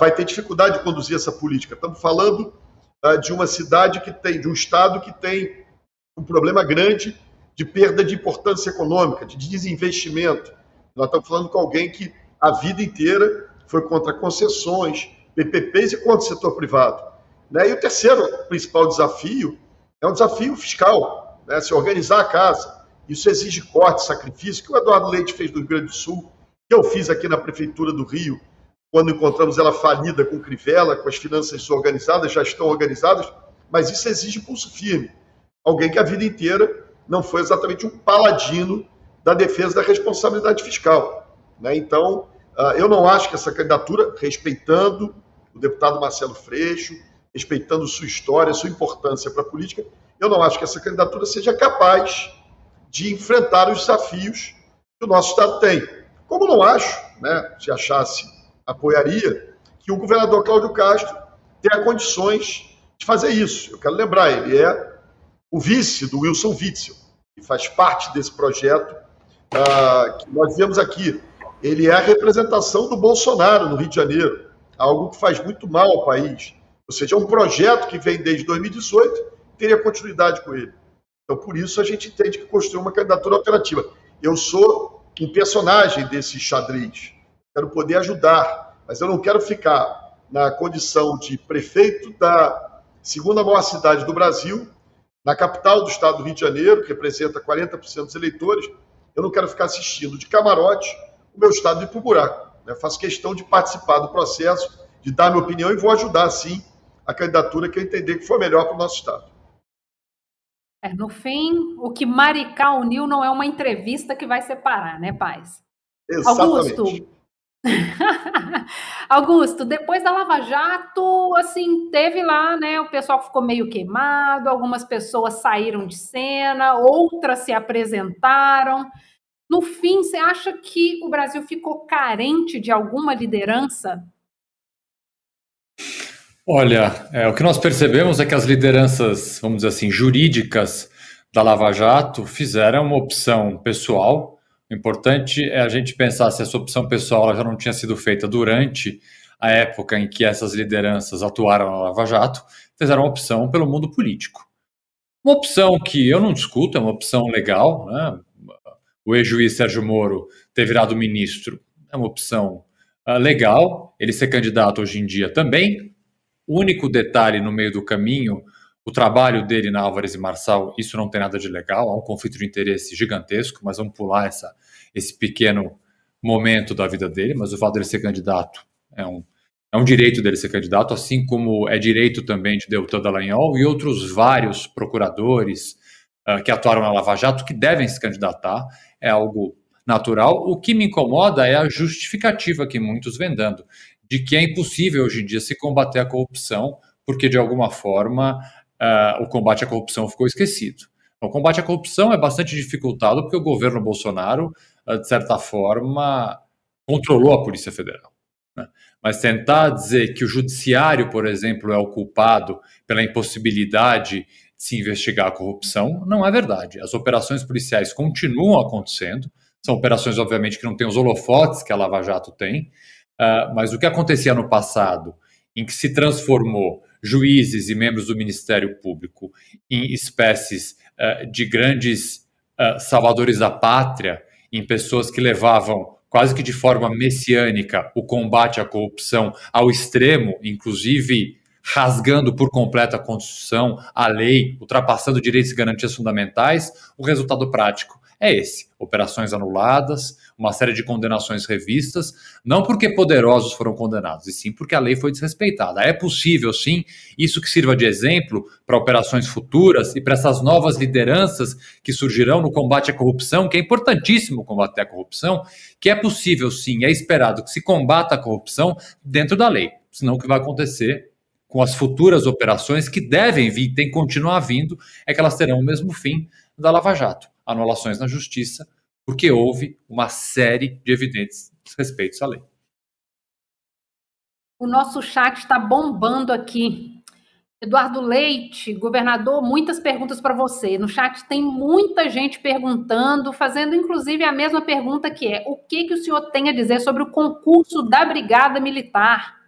vai ter dificuldade de conduzir essa política. Estamos falando de uma cidade que tem, de um estado que tem um problema grande de perda de importância econômica, de desinvestimento. Nós estamos falando com alguém que a vida inteira foi contra concessões, PPPs e contra o setor privado. Né? E o terceiro principal desafio é um desafio fiscal, né? se organizar a casa. Isso exige corte, sacrifício, que o Eduardo Leite fez no Rio Grande do Sul, que eu fiz aqui na Prefeitura do Rio, quando encontramos ela falida com Crivella, com as finanças desorganizadas, já estão organizadas, mas isso exige pulso firme. Alguém que a vida inteira não foi exatamente um paladino da defesa da responsabilidade fiscal. Né? Então, ah, eu não acho que essa candidatura, respeitando o deputado Marcelo Freixo, respeitando sua história, sua importância para a política, eu não acho que essa candidatura seja capaz de enfrentar os desafios que o nosso Estado tem. Como não acho, né, se achasse, apoiaria, que o governador Cláudio Castro tenha condições de fazer isso. Eu quero lembrar, ele é o vice do Wilson Witzel, que faz parte desse projeto uh, que nós vemos aqui. Ele é a representação do Bolsonaro no Rio de Janeiro, algo que faz muito mal ao país. Ou seja, é um projeto que vem desde 2018, teria continuidade com ele. Então, por isso, a gente entende que construiu uma candidatura alternativa. Eu sou um personagem desse xadrez. Quero poder ajudar, mas eu não quero ficar na condição de prefeito da segunda maior cidade do Brasil na capital do estado do Rio de Janeiro, que representa 40% dos eleitores, eu não quero ficar assistindo de camarote o meu estado ir para o buraco. Né? Faço questão de participar do processo, de dar minha opinião e vou ajudar, sim, a candidatura que eu entender que for melhor para o nosso estado. É, no fim, o que Maricá uniu não é uma entrevista que vai separar, né, Paz? Exatamente. Augusto, Augusto, depois da Lava Jato, assim, teve lá, né? O pessoal ficou meio queimado, algumas pessoas saíram de cena, outras se apresentaram. No fim, você acha que o Brasil ficou carente de alguma liderança? Olha, é, o que nós percebemos é que as lideranças, vamos dizer assim, jurídicas da Lava Jato fizeram uma opção pessoal o importante é a gente pensar se essa opção pessoal já não tinha sido feita durante a época em que essas lideranças atuaram na Lava Jato, fizeram uma opção pelo mundo político. Uma opção que eu não discuto, é uma opção legal. Né? O ex-juiz Sérgio Moro ter virado ministro é uma opção uh, legal. Ele ser candidato hoje em dia também. O único detalhe no meio do caminho o trabalho dele na Álvares e Marçal, isso não tem nada de legal, há um conflito de interesse gigantesco, mas vamos pular essa, esse pequeno momento da vida dele, mas o fato dele ser candidato é um, é um direito dele ser candidato, assim como é direito também de Deltan Dallagnol e outros vários procuradores uh, que atuaram na Lava Jato que devem se candidatar, é algo natural. O que me incomoda é a justificativa que muitos vêm dando, de que é impossível hoje em dia se combater a corrupção, porque de alguma forma uh, o combate à corrupção ficou esquecido. O combate à corrupção é bastante dificultado porque o governo Bolsonaro, uh, de certa forma, controlou a Polícia Federal. Né? Mas tentar dizer que o judiciário, por exemplo, é o culpado pela impossibilidade de se investigar a corrupção, não é verdade. As operações policiais continuam acontecendo, são operações, obviamente, que não têm os holofotes que a Lava Jato tem, uh, mas o que acontecia no passado, em que se transformou juízes e membros do Ministério Público em espécies uh, de grandes uh, salvadores da pátria, em pessoas que levavam quase que de forma messiânica o combate à corrupção ao extremo, inclusive rasgando por completo a Constituição, a lei, ultrapassando direitos e garantias fundamentais, o resultado prático é esse: operações anuladas, uma série de condenações revistas, não porque poderosos foram condenados, e sim porque a lei foi desrespeitada. É possível, sim, isso que sirva de exemplo para operações futuras e para essas novas lideranças que surgirão no combate à corrupção, que é importantíssimo combater a corrupção, que é possível, sim, é esperado que se combata a corrupção dentro da lei. Senão o que vai acontecer com as futuras operações que devem vir, tem que continuar vindo, é que elas terão o mesmo fim da Lava Jato, anulações na justiça, porque houve uma série de evidentes respeitos à lei. O nosso chat está bombando aqui. Eduardo Leite, governador, muitas perguntas para você. No chat tem muita gente perguntando, fazendo inclusive a mesma pergunta que é: o que, que o senhor tem a dizer sobre o concurso da Brigada Militar?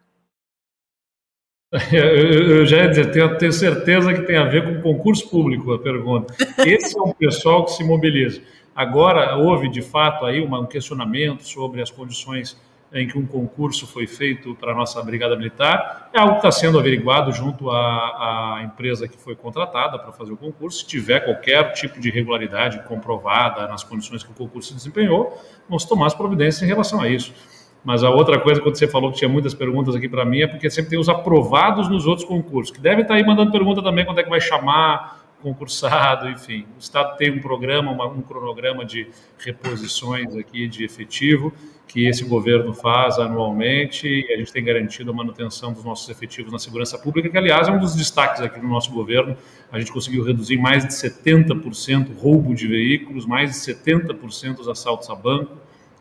Eu, já ia dizer, tenho, tenho, certeza que tem a ver com concurso público a pergunta. Esse é um pessoal que se mobiliza. Agora, houve de fato aí um questionamento sobre as condições em que um concurso foi feito para a nossa Brigada Militar. É algo que está sendo averiguado junto à, à empresa que foi contratada para fazer o concurso. Se tiver qualquer tipo de irregularidade comprovada nas condições que o concurso se desempenhou, vamos tomar as providências em relação a isso. Mas a outra coisa, quando você falou que tinha muitas perguntas aqui para mim, é porque sempre tem os aprovados nos outros concursos, que devem estar tá aí mandando pergunta também quando é que vai chamar concursado, enfim. O Estado tem um programa, uma, um cronograma de reposições aqui de efetivo, que esse governo faz anualmente, e a gente tem garantido a manutenção dos nossos efetivos na segurança pública, que, aliás, é um dos destaques aqui do nosso governo. A gente conseguiu reduzir mais de 70% roubo de veículos, mais de 70% os assaltos a banco,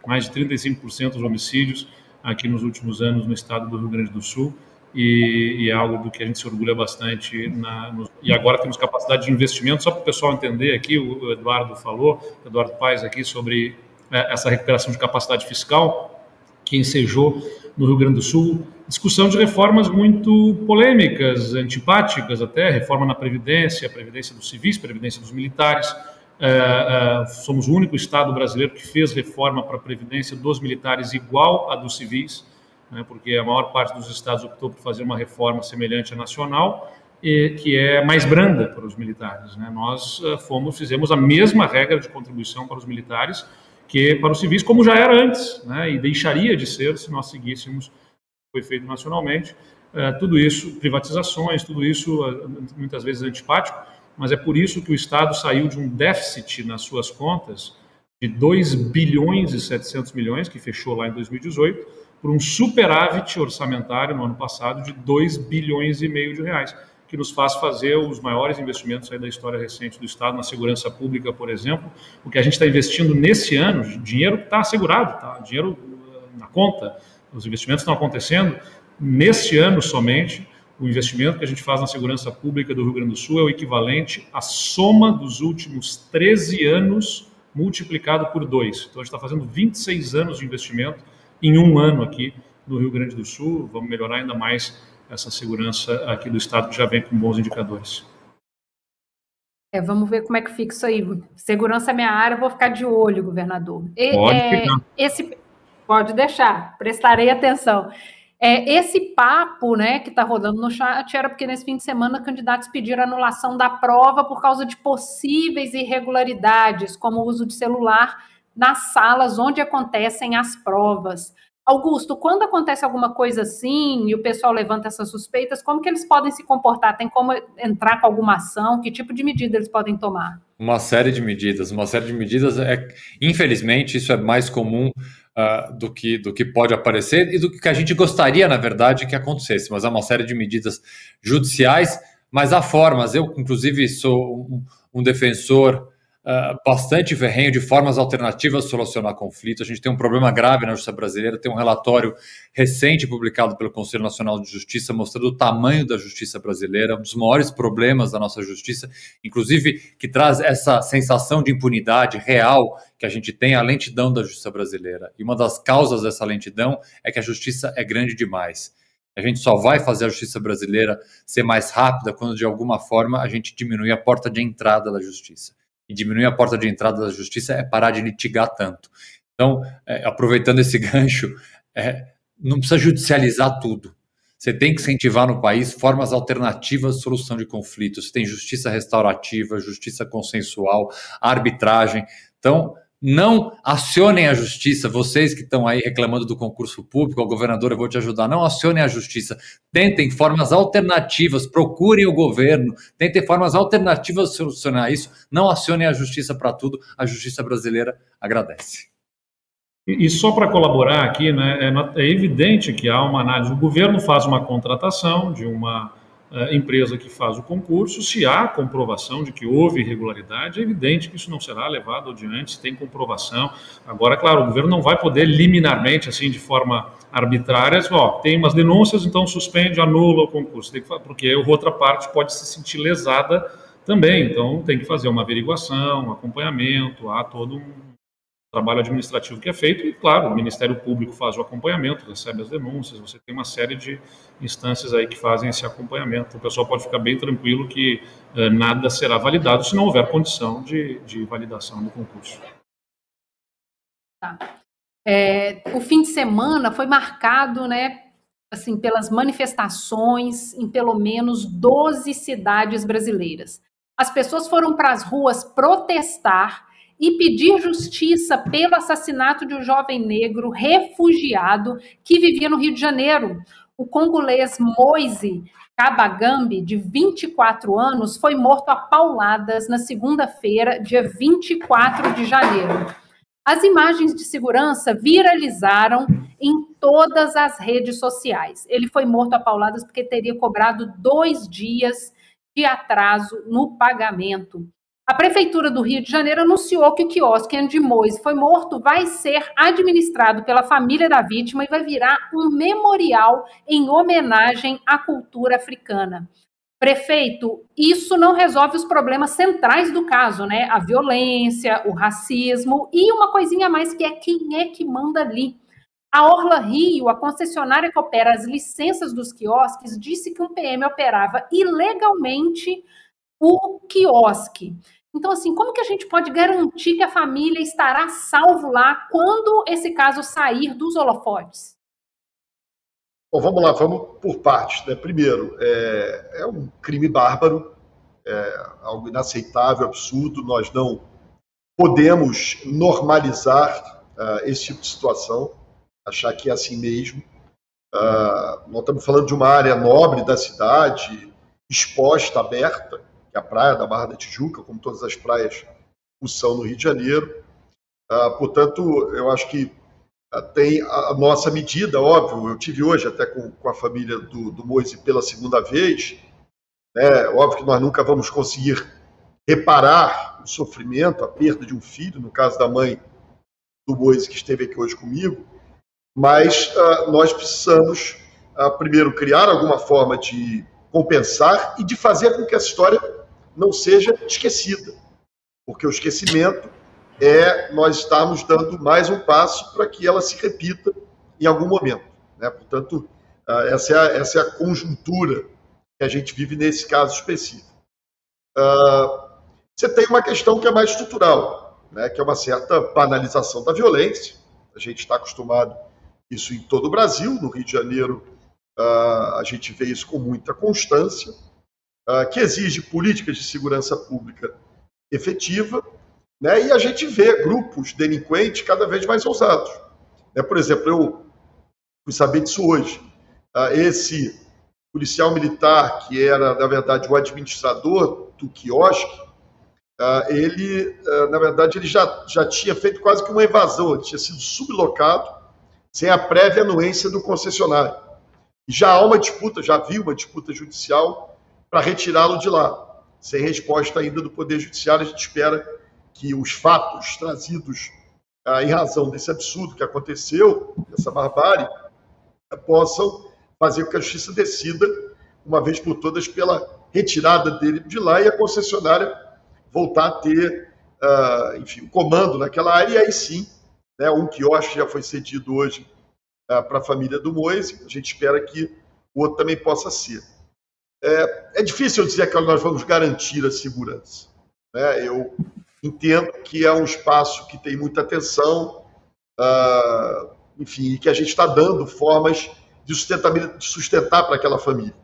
mais de 35% dos homicídios aqui nos últimos anos no estado do Rio Grande do Sul. E, e, é algo do que a gente se orgulha bastante. Na, no, e agora temos capacidade de investimento, só para o pessoal entender aqui, o Eduardo falou, Eduardo Paes aqui, sobre é, essa recuperação de capacidade fiscal que ensejou no Rio Grande do Sul. Discussão de reformas muito polêmicas, antipáticas até, reforma na Previdência, Previdência dos civis, Previdência dos militares, é, é, somos o único Estado brasileiro que fez reforma para a Previdência dos militares igual à dos civis, né, porque a maior parte dos estados optou por fazer uma reforma semelhante à nacional, e, que é mais branda para os militares. Né. Nós uh, fomos, fizemos a mesma regra de contribuição para os militares que para os civis, como já era antes, né, e deixaria de ser se nós seguíssemos o que foi feito nacionalmente. Uh, tudo isso, privatizações, tudo isso, uh, muitas vezes antipático, mas é por isso que o Estado saiu de um déficit nas suas contas de 2 bilhões e 700 milhões, que fechou lá em 2018, por um superávit orçamentário no ano passado de 2 bilhões e meio de reais, que nos faz fazer os maiores investimentos da história recente do Estado na segurança pública, por exemplo. O que a gente está investindo nesse ano, dinheiro está assegurado, tá? dinheiro eh, na conta, os investimentos estão acontecendo neste ano somente, o investimento que a gente faz na segurança pública do Rio Grande do Sul é o equivalente à soma dos últimos 13 anos multiplicado por dois. Então, a gente está fazendo 26 anos de investimento em um ano aqui no Rio Grande do Sul. Vamos melhorar ainda mais essa segurança aqui do Estado, que já vem com bons indicadores. É, vamos ver como é que fica isso aí. Segurança é minha área, vou ficar de olho, governador. E, pode é, esse Pode deixar, prestarei atenção. É, esse papo né, que está rodando no chat era porque nesse fim de semana candidatos pediram anulação da prova por causa de possíveis irregularidades, como o uso de celular nas salas onde acontecem as provas. Augusto, quando acontece alguma coisa assim e o pessoal levanta essas suspeitas, como que eles podem se comportar? Tem como entrar com alguma ação? Que tipo de medida eles podem tomar? Uma série de medidas, uma série de medidas. É, infelizmente, isso é mais comum uh, do, que, do que pode aparecer e do que a gente gostaria, na verdade, que acontecesse. Mas há uma série de medidas judiciais, mas há formas. Eu, inclusive, sou um, um defensor uh, bastante ferrenho de formas alternativas de solucionar conflito. A gente tem um problema grave na justiça brasileira. Tem um relatório recente publicado pelo Conselho Nacional de Justiça mostrando o tamanho da justiça brasileira, um dos maiores problemas da nossa justiça, inclusive que traz essa sensação de impunidade real que a gente tem, a lentidão da justiça brasileira. E uma das causas dessa lentidão é que a justiça é grande demais. A gente só vai fazer a justiça brasileira ser mais rápida quando, de alguma forma, a gente diminui a porta de entrada da justiça e diminuir a porta de entrada da justiça é parar de litigar tanto. Então, é, aproveitando esse gancho, é, não precisa judicializar tudo. Você tem que incentivar no país formas alternativas de solução de conflitos. Você tem justiça restaurativa, justiça consensual, arbitragem. Então, não acionem a justiça, vocês que estão aí reclamando do concurso público, o governador, eu vou te ajudar, não acionem a justiça, tentem formas alternativas, procurem o governo, tentem formas alternativas de solucionar isso, não acionem a justiça para tudo, a justiça brasileira agradece. E só para colaborar aqui, né, é, é evidente que há uma análise, o governo faz uma contratação de uma empresa que faz o concurso, se há comprovação de que houve irregularidade, é evidente que isso não será levado adiante, se tem comprovação. Agora, claro, o governo não vai poder liminarmente, assim, de forma arbitrária, ó, tem umas denúncias, então suspende, anula o concurso, que, porque a outra parte pode se sentir lesada também, então tem que fazer uma averiguação, um acompanhamento, há todo um trabalho administrativo que é feito e, claro, o Ministério Público faz o acompanhamento, recebe as denúncias, você tem uma série de instâncias aí que fazem esse acompanhamento. O pessoal pode ficar bem tranquilo que eh, nada será validado se não houver condição de, de validação do concurso. Tá. É, o fim de semana foi marcado, né, assim, pelas manifestações em pelo menos 12 cidades brasileiras. As pessoas foram para as ruas protestar e pedir justiça pelo assassinato de um jovem negro refugiado que vivia no Rio de Janeiro. O congolês Moise Kabagambi, de 24 anos, foi morto a pauladas na segunda-feira, dia 24 de janeiro. As imagens de segurança viralizaram em todas as redes sociais. Ele foi morto a pauladas porque teria cobrado dois dias de atraso no pagamento. A Prefeitura do Rio de Janeiro anunciou que o quiosque onde Mois foi morto vai ser administrado pela família da vítima e vai virar um memorial em homenagem à cultura africana. Prefeito, isso não resolve os problemas centrais do caso, né? A violência, o racismo e uma coisinha a mais que é quem é que manda ali. A Orla Rio, a concessionária que opera as licenças dos quiosques, disse que um PM operava ilegalmente o quiosque. Então, assim, como que a gente pode garantir que a família estará salvo lá quando esse caso sair dos holofotes? Bom, vamos lá, vamos por partes. Né? Primeiro, é, é um crime bárbaro, é algo inaceitável, absurdo. Nós não podemos normalizar uh, esse tipo de situação, achar que é assim mesmo. Uh, nós estamos falando de uma área nobre da cidade, exposta, aberta, a praia da Barra da Tijuca, como todas as praias o são no Rio de Janeiro. Ah, portanto, eu acho que ah, tem a nossa medida, óbvio. Eu tive hoje até com, com a família do, do Moise pela segunda vez. Né? Óbvio que nós nunca vamos conseguir reparar o sofrimento, a perda de um filho, no caso da mãe do Moise que esteve aqui hoje comigo, mas uh, nós precisamos, primeiro, criar alguma forma de compensar e de fazer com que essa história não seja esquecida, porque o esquecimento é nós estarmos dando mais um passo para que ela se repita em algum momento. Né? Portanto, ah, essa é, a, essa é a conjuntura que a gente vive nesse caso específico. Uh, você tem uma questão que é mais estrutural, né? que é uma certa banalização da violência. A gente está acostumado isso em todo o Brasil, no Rio de Janeiro uh, a gente vê isso com muita constância. Ah, que exige políticas de segurança pública efetiva, né? e a gente vê grupos delinquentes cada vez mais ousados. Né? Por exemplo, eu fui saber disso hoje. Uh, esse policial militar, que era, na verdade, o administrador do quiosque, uh, ele, na verdade, ele já, já tinha feito quase que uma evasão, ele tinha sido sublocado sem a prévia anuência do concessionário. Já há uma disputa, já havia uma disputa judicial para retirá-lo de lá. Sem resposta ainda do Poder Judiciário, a gente espera que os fatos trazidos ah, em razão desse absurdo que aconteceu, dessa barbárie, possam fazer com que a Justiça decida, uma vez por todas, pela retirada dele de lá e a concessionária voltar a ter, ah, enfim, o comando naquela área. E aí sim, né, um quiosque já foi cedido hoje ah, para a família do Moise, a gente espera que o outro também possa ser. É, é difícil dizer que nós vamos garantir a segurança. Né? Eu entendo que é um espaço que tem muita atenção, uh, enfim, que a gente está dando formas de, de sustentar para aquela família.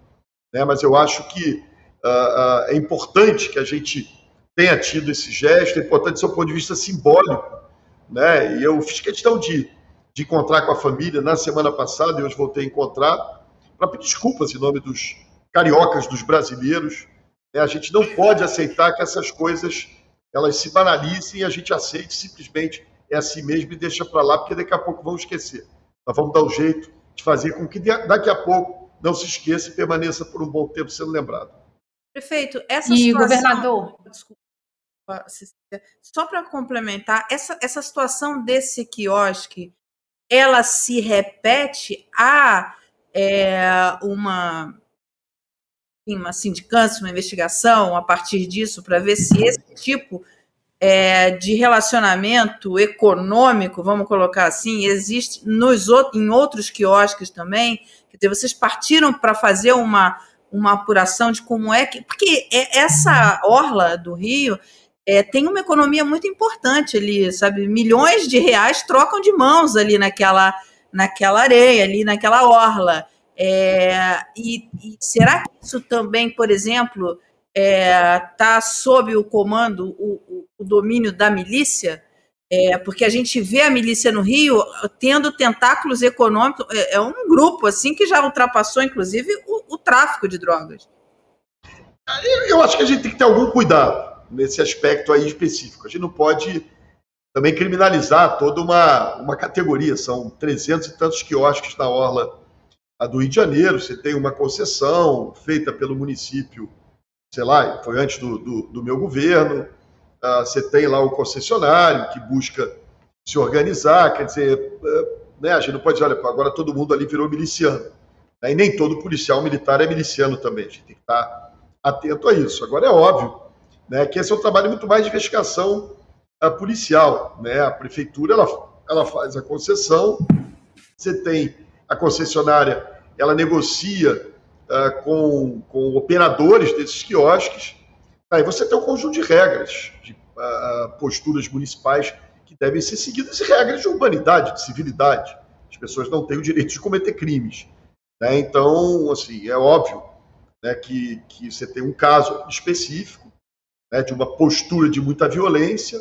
Né? Mas eu acho que uh, uh, é importante que a gente tenha tido esse gesto, é importante do seu ponto de vista simbólico. Né? E eu fiz questão de, de encontrar com a família na semana passada, e hoje voltei a encontrar, para pedir desculpas em nome dos cariocas, dos brasileiros. Né? A gente não pode aceitar que essas coisas elas se banalizem e a gente aceite simplesmente é assim mesmo e deixa para lá, porque daqui a pouco vão esquecer. Nós vamos dar o um jeito de fazer com que daqui a pouco não se esqueça e permaneça por um bom tempo sendo lembrado. Prefeito, essa e situação... governador. Desculpa, só para complementar, essa, essa situação desse quiosque, ela se repete a é, uma, uma sindicância, uma investigação a partir disso, para ver se esse tipo é, de relacionamento econômico, vamos colocar assim, existe nos, em outros quiosques também. Quer dizer, vocês partiram para fazer uma, uma apuração de como é que. Porque é, essa orla do Rio é, tem uma economia muito importante ali, sabe? Milhões de reais trocam de mãos ali naquela, naquela areia, ali naquela orla. É, e, e será que isso também, por exemplo, está é, tá sob o comando, o, o domínio da milícia, é, porque a gente vê a milícia no Rio tendo tentáculos econômicos, é, é um grupo assim que já ultrapassou, inclusive, o, o tráfico de drogas. Eu acho que a gente tem que ter algum cuidado nesse aspecto aí específico. A gente não pode também criminalizar toda uma, uma categoria. São 300 e tantos quiosques na orla do Rio de Janeiro. Você tem uma concessão feita pelo município sei lá, foi antes do, do, do meu governo. Uh, você tem lá o concessionário que busca se organizar, quer dizer, uh, né, a gente não pode dizer, olha, agora todo mundo ali virou miliciano. Né, e nem todo policial militar é miliciano também, a gente tem que estar atento a isso. Agora é óbvio né, que esse é um trabalho muito mais de investigação uh, policial. Né? A prefeitura ela, ela faz a concessão, você tem a concessionária, ela negocia uh, com, com operadores desses quiosques. Aí você tem um conjunto de regras, de uh, posturas municipais que devem ser seguidas e regras de urbanidade, de civilidade. As pessoas não têm o direito de cometer crimes. Né? Então, assim, é óbvio né, que, que você tem um caso específico né, de uma postura de muita violência,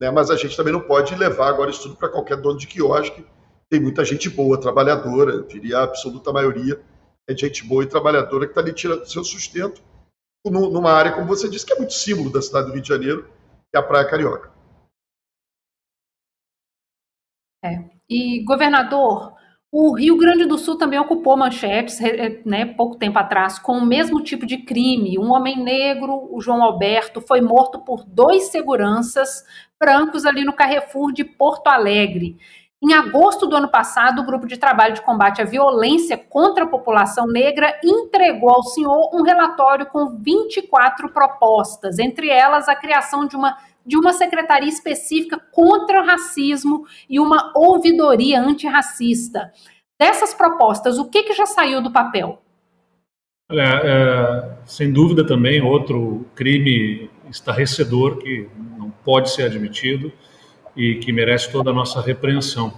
né, mas a gente também não pode levar agora isso tudo para qualquer dono de quiosque. Tem muita gente boa, trabalhadora, diria a absoluta maioria, é gente boa e trabalhadora que está ali tirando seu sustento numa área, como você disse, que é muito símbolo da cidade do Rio de Janeiro, que é a Praia Carioca. É. E, governador, o Rio Grande do Sul também ocupou manchetes, né, pouco tempo atrás, com o mesmo tipo de crime. Um homem negro, o João Alberto, foi morto por dois seguranças brancos ali no Carrefour de Porto Alegre. Em agosto do ano passado, o Grupo de Trabalho de Combate à Violência contra a População Negra entregou ao senhor um relatório com 24 propostas, entre elas a criação de uma, de uma secretaria específica contra o racismo e uma ouvidoria antirracista. Dessas propostas, o que, que já saiu do papel? É, é, sem dúvida também outro crime estarrecedor que não pode ser admitido e que merece toda a nossa repreensão.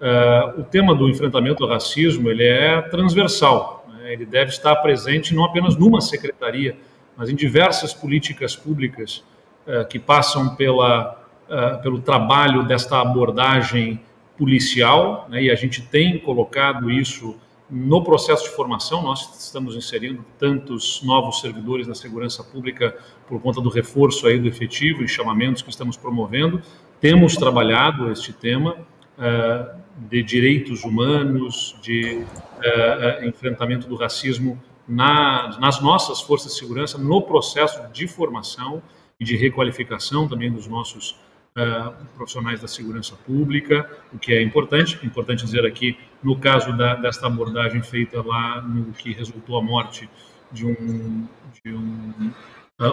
Uh, o tema do enfrentamento ao racismo ele é transversal, né? ele deve estar presente não apenas numa secretaria, mas em diversas políticas públicas uh, que passam pela, uh, pelo trabalho desta abordagem policial, né? e a gente tem colocado isso no processo de formação, nós estamos inserindo tantos novos servidores na segurança pública por conta do reforço aí do efetivo e chamamentos que estamos promovendo, temos trabalhado este tema uh, de direitos humanos, de uh, enfrentamento do racismo na, nas nossas forças de segurança, no processo de formação e de requalificação também dos nossos uh, profissionais da segurança pública, o que é importante. Importante dizer aqui, no caso da, desta abordagem feita lá no que resultou a morte de um, de um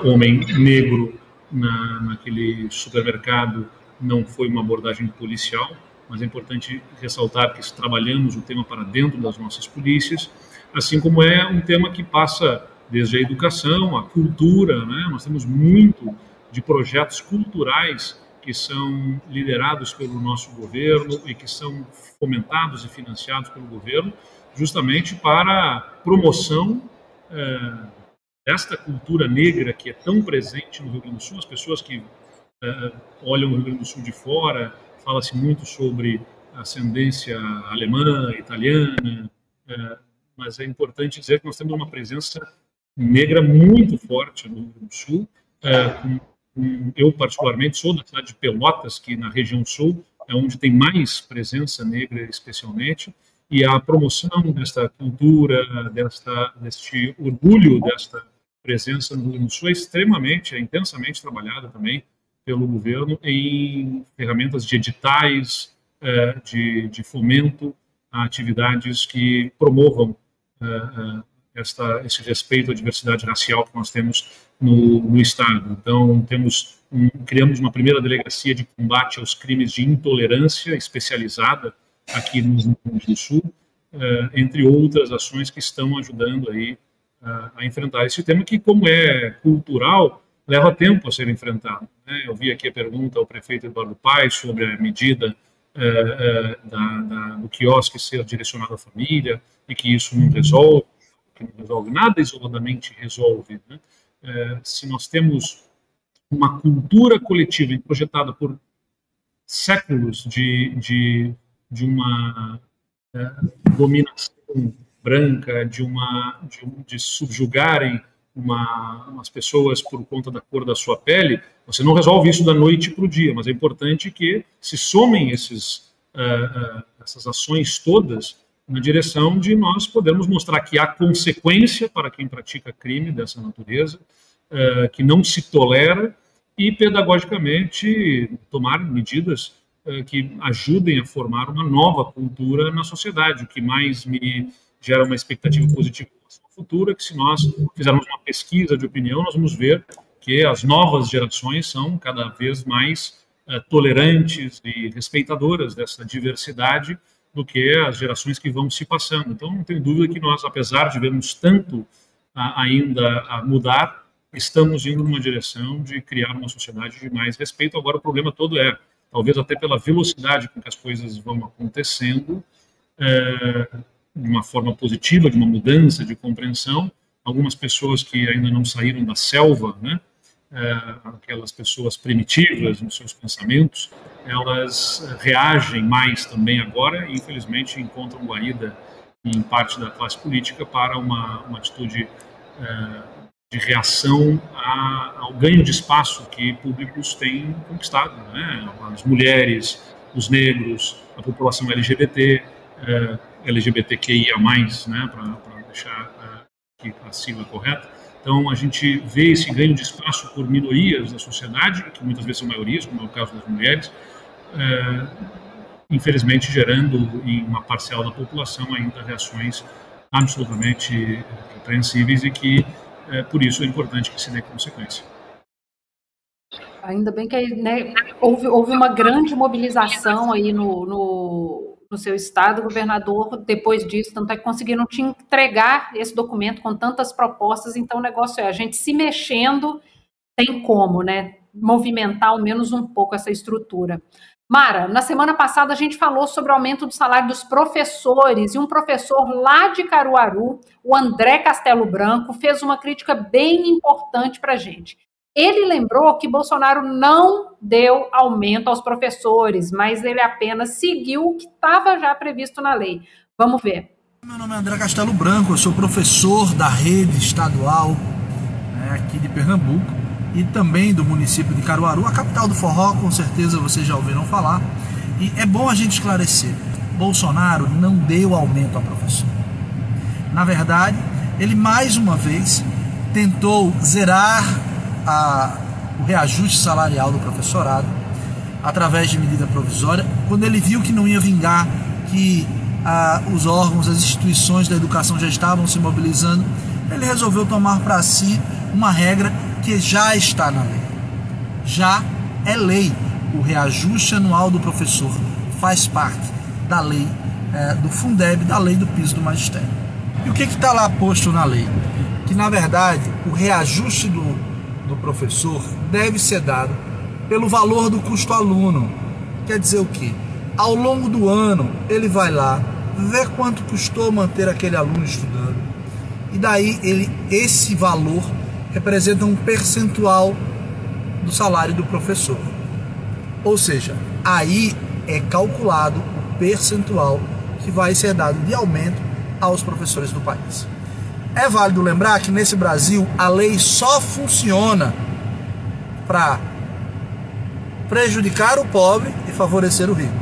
homem negro na, naquele supermercado não foi uma abordagem policial, mas é importante ressaltar que trabalhamos o tema para dentro das nossas polícias, assim como é um tema que passa desde a educação, a cultura, né? nós temos muito de projetos culturais que são liderados pelo nosso governo e que são fomentados e financiados pelo governo, justamente para promoção é, desta cultura negra que é tão presente no Rio Grande do Sul. As pessoas que olham o Rio Grande do Sul de fora, fala-se muito sobre ascendência alemã, italiana, é, mas é importante dizer que nós temos uma presença negra muito forte no Rio Grande do Sul, com eu, particularmente, sou da cidade de Pelotas, que na região sul é onde tem mais presença negra, especialmente, e a promoção desta cultura, desta, deste orgulho desta presença no Rio Grande do Sul é extremamente, é intensamente trabalhada também pelo governo em ferramentas de editais, é, de, de fomento a atividades que promovam é, é, esta, esse respeito à diversidade racial que nós temos no, no Estado. Então, temos um, criamos uma primeira delegacia de combate aos crimes de intolerância especializada aqui no Rio Grande do Sul, entre outras ações que estão ajudando aí a enfrentar esse tema que, como é cultural, leva tempo a ser enfrentado. Né? Eu vi aqui a pergunta ao prefeito Eduardo Paes sobre a medida uh, da, da, do quiosque ser direcionado à família e que isso não resolve que não resolve nada, isoladamente resolve. Né? É, se nós temos uma cultura coletiva projetada por séculos de, de, de uma dominação branca, de, uma, de, de subjugarem uma, umas pessoas por conta da cor da sua pele, você não resolve isso da noite para o dia, mas é importante que se somem esses, uh, uh, essas ações todas na direção de nós podermos mostrar que há consequência para quem pratica crime dessa natureza, uh, que não se tolera e pedagogicamente tomar medidas que ajudem a formar uma nova cultura na sociedade. O que mais me gera uma expectativa positiva futuro é que se nós fizermos uma pesquisa de opinião, nós vamos ver que as novas gerações são cada vez mais uh, tolerantes e respeitadoras dessa diversidade do que as gerações que vão se passando. Então, não tenho dúvida que nós, apesar de vermos tanto ainda a mudar, estamos indo numa direção de criar uma sociedade de mais respeito. Agora, o problema todo é, talvez até pela velocidade com que as coisas vão acontecendo, é, de uma forma positiva, de uma mudança de compreensão, algumas pessoas que ainda não saíram da selva, né, é, aquelas pessoas primitivas nos seus pensamentos, elas reagem mais também agora e, infelizmente, encontram guarida em parte da classe política para uma, uma atitude é, de reação ao ganho de espaço que públicos têm conquistado. Né? As mulheres, os negros, a população LGBT, LGBTQIA+, né, para deixar é, a sigla correta, então, a gente vê esse ganho de espaço por minorias da sociedade, que muitas vezes são maiorias, como é o caso das mulheres, é, infelizmente gerando em uma parcela da população ainda reações absolutamente repreensíveis e que, é, por isso, é importante que se dê consequência. Ainda bem que né, houve, houve uma grande mobilização aí no, no no seu estado, o governador, depois disso, tanto é que conseguiram te entregar esse documento com tantas propostas, então o negócio é a gente se mexendo, tem como, né? Movimentar ao menos um pouco essa estrutura. Mara, na semana passada a gente falou sobre o aumento do salário dos professores e um professor lá de Caruaru, o André Castelo Branco, fez uma crítica bem importante para a gente. Ele lembrou que Bolsonaro não deu aumento aos professores, mas ele apenas seguiu o que estava já previsto na lei. Vamos ver. Meu nome é André Castelo Branco, eu sou professor da rede estadual né, aqui de Pernambuco e também do município de Caruaru, a capital do forró, com certeza vocês já ouviram falar. E é bom a gente esclarecer: Bolsonaro não deu aumento a professor. Na verdade, ele mais uma vez tentou zerar a, o reajuste salarial do professorado através de medida provisória, quando ele viu que não ia vingar, que os órgãos, as instituições da educação já estavam se mobilizando, ele resolveu tomar para si uma regra que já está na lei. Já é lei. O reajuste anual do professor faz parte da lei é, do Fundeb, da lei do piso do magistério. E o que está lá posto na lei? Que na verdade o reajuste do professor deve ser dado pelo valor do custo aluno. Quer dizer o quê? Ao longo do ano, ele vai lá, vê quanto custou manter aquele aluno estudando. E daí ele esse valor representa um percentual do salário do professor. Ou seja, aí é calculado o percentual que vai ser dado de aumento aos professores do país. É válido lembrar que nesse Brasil a lei só funciona para prejudicar o pobre e favorecer o rico.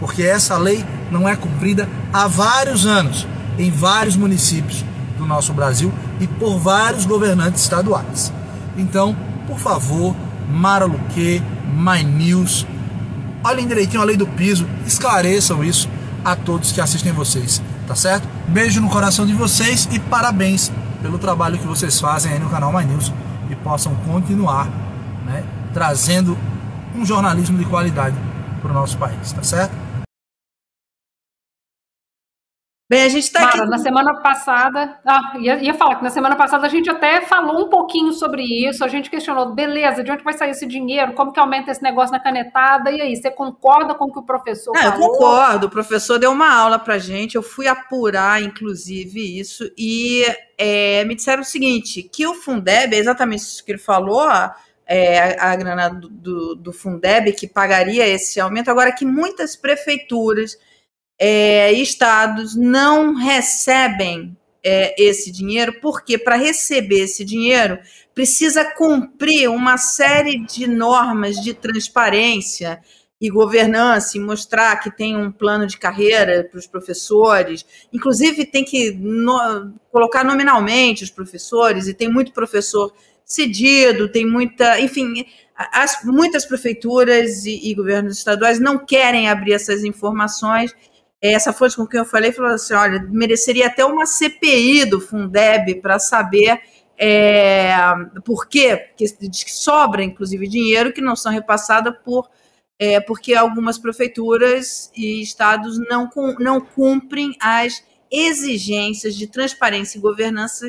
Porque essa lei não é cumprida há vários anos em vários municípios do nosso Brasil e por vários governantes estaduais. Então, por favor, Mara Luque, My News, olhem direitinho a lei do piso, esclareçam isso a todos que assistem vocês, tá certo? Beijo no coração de vocês e parabéns pelo trabalho que vocês fazem aí no canal My News e possam continuar né, trazendo um jornalismo de qualidade para o nosso país, tá certo? Bem, a gente está aqui. Na semana passada, ah, ia, ia falar que na semana passada a gente até falou um pouquinho sobre isso. A gente questionou, beleza, de onde vai sair esse dinheiro? Como que aumenta esse negócio na canetada? E aí, você concorda com o que o professor Não, falou? Eu concordo. O professor deu uma aula para gente. Eu fui apurar, inclusive, isso. E é, me disseram o seguinte: que o Fundeb, é exatamente isso que ele falou. É, a, a grana do, do, do Fundeb que pagaria esse aumento, agora que muitas prefeituras é, estados não recebem é, esse dinheiro, porque para receber esse dinheiro precisa cumprir uma série de normas de transparência e governança e mostrar que tem um plano de carreira para os professores. Inclusive, tem que no, colocar nominalmente os professores, e tem muito professor cedido, tem muita. Enfim, as, muitas prefeituras e, e governos estaduais não querem abrir essas informações essa fonte com quem eu falei falou assim: olha, mereceria até uma CPI do Fundeb para saber é, por quê, porque sobra, inclusive, dinheiro que não são repassados por. É, porque algumas prefeituras e estados não, não cumprem as exigências de transparência e governança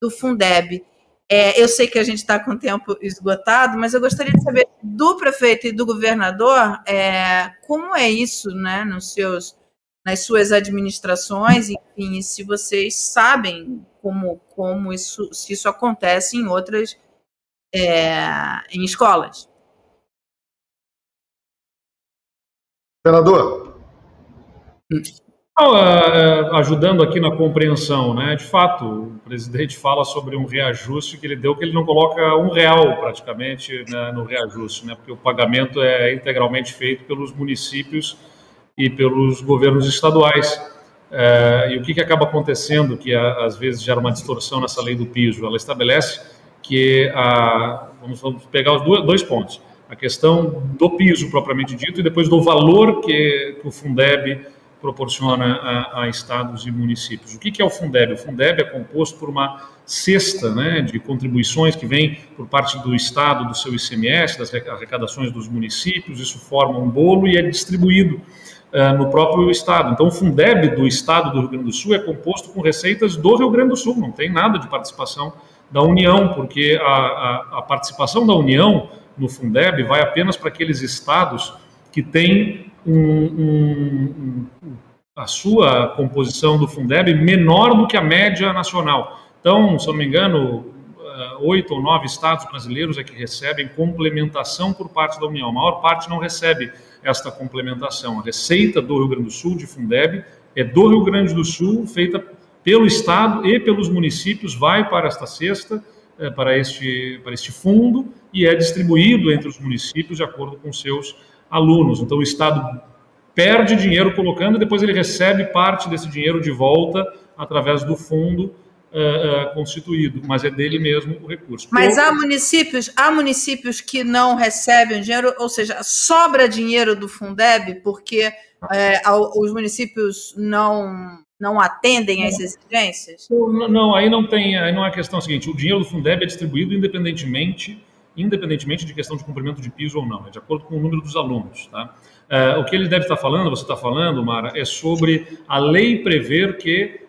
do Fundeb. É, eu sei que a gente está com o tempo esgotado, mas eu gostaria de saber do prefeito e do governador é, como é isso né, nos seus nas suas administrações, enfim, se vocês sabem como, como isso, se isso acontece em outras, é, em escolas. Senador. ajudando aqui na compreensão, né? De fato, o presidente fala sobre um reajuste que ele deu, que ele não coloca um real praticamente né, no reajuste, né? Porque o pagamento é integralmente feito pelos municípios e pelos governos estaduais. É, e o que, que acaba acontecendo, que às vezes gera uma distorção nessa lei do piso? Ela estabelece que, a, vamos, pegar os dois pontos, a questão do piso propriamente dito e depois do valor que, que o Fundeb proporciona a, a, estados e municípios. O que, que é o Fundeb? O Fundeb é composto por uma cesta né, de contribuições que vem por parte do Estado, do seu ICMS, das arrecadações dos municípios, isso forma um bolo e é distribuído no próprio estado. Então, o Fundeb do estado do Rio Grande do Sul é composto com receitas do Rio Grande do Sul, não tem nada de participação da União, porque a, a, a participação da União no Fundeb vai apenas para aqueles estados que têm um, um, um, a sua composição do Fundeb menor do que a média nacional. Então, se eu não me engano, oito ou nove estados brasileiros é que recebem complementação por parte da União. A maior parte não recebe esta complementação. A receita do Rio Grande do Sul, de Fundeb, é do Rio Grande do Sul, feita pelo Estado e pelos municípios, vai para esta cesta, é, para, este, para este fundo, e é distribuído entre os municípios de acordo com seus alunos. Então, o Estado perde dinheiro colocando, depois ele recebe parte desse dinheiro de volta através do fundo uh, constituído, mas é dele mesmo o recurso. Mas há municípios, há municípios que não recebem dinheiro, ou seja, sobra dinheiro do Fundeb porque é, os municípios não não atendem às exigências? Não, não, aí não tem, aí não é a questão seguinte, o dinheiro do Fundeb é distribuído independentemente independentemente de questão de cumprimento de piso ou não, é de acordo com o número dos alunos. Tá? o que ele deve estar falando, você está falando, Mara, é sobre a lei prever que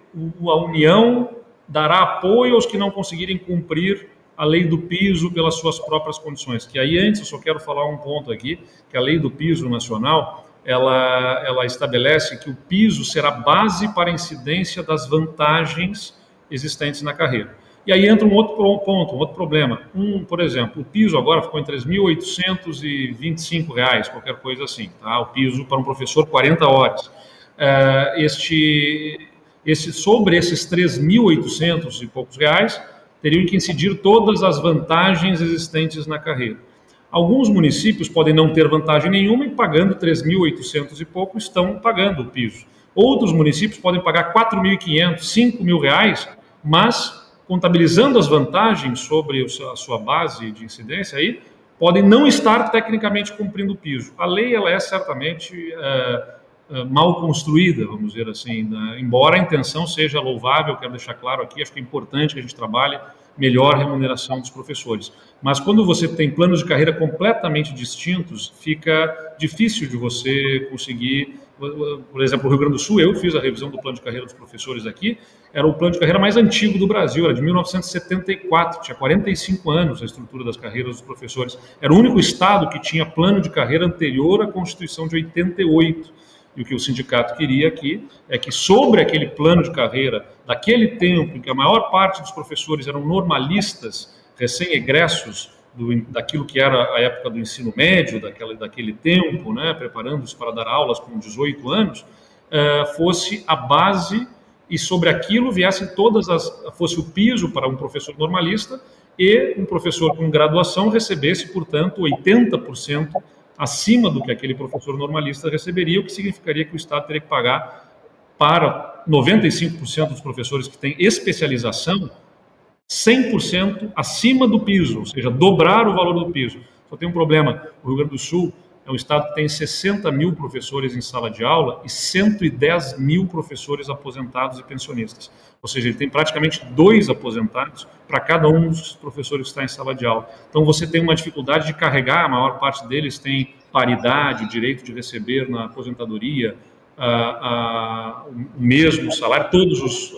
a União dará apoio aos que não conseguirem cumprir a lei do piso pelas suas próprias condições. Que aí antes eu só quero falar um ponto aqui, que a lei do piso nacional ela, ela estabelece que o piso será base para a incidência das vantagens existentes na carreira. E aí entra um outro ponto, um outro problema. Um, por exemplo, o piso agora ficou em R$ 3.825, qualquer coisa assim. Tá? O piso para um professor, 40 horas. Uh, este, esse, sobre esses 3.800 e poucos reais, teriam que incidir todas as vantagens existentes na carreira. Alguns municípios podem não ter vantagem nenhuma e pagando 3.800 e pouco estão pagando o piso. Outros municípios podem pagar 4.500, 5.000 reais, mas contabilizando as vantagens sobre a sua base de incidência aí, podem não estar tecnicamente cumprindo o piso. A lei ela é certamente é, mal construída, vamos dizer assim, né? embora a intenção seja louvável, quero deixar claro aqui, acho que é importante que a gente trabalhe melhor remuneração dos professores. Mas quando você tem planos de carreira completamente distintos, fica difícil de você conseguir. Por exemplo, o Rio Grande do Sul, eu fiz a revisão do plano de carreira dos professores aqui, era o plano de carreira mais antigo do Brasil, era de 1974, tinha 45 anos a estrutura das carreiras dos professores. Era o único estado que tinha plano de carreira anterior à Constituição de 88. E o que o sindicato queria aqui é que, sobre aquele plano de carreira, daquele tempo em que a maior parte dos professores eram normalistas, recém-egressos daquilo que era a época do ensino médio, daquela, daquele tempo, né, preparando-os para dar aulas com 18 anos, uh, fosse a base e sobre aquilo viessem todas as. fosse o piso para um professor normalista e um professor com graduação recebesse, portanto, 80% acima do que aquele professor normalista receberia, o que significaria que o Estado teria que pagar para 95% dos professores que têm especialização 100% acima do piso, ou seja, dobrar o valor do piso. Só tem um problema: o Rio Grande do Sul é um estado que tem 60 mil professores em sala de aula e 110 mil professores aposentados e pensionistas. Ou seja, ele tem praticamente dois aposentados para cada um dos professores que está em sala de aula. Então você tem uma dificuldade de carregar, a maior parte deles tem paridade, direito de receber na aposentadoria o mesmo salário, todos os,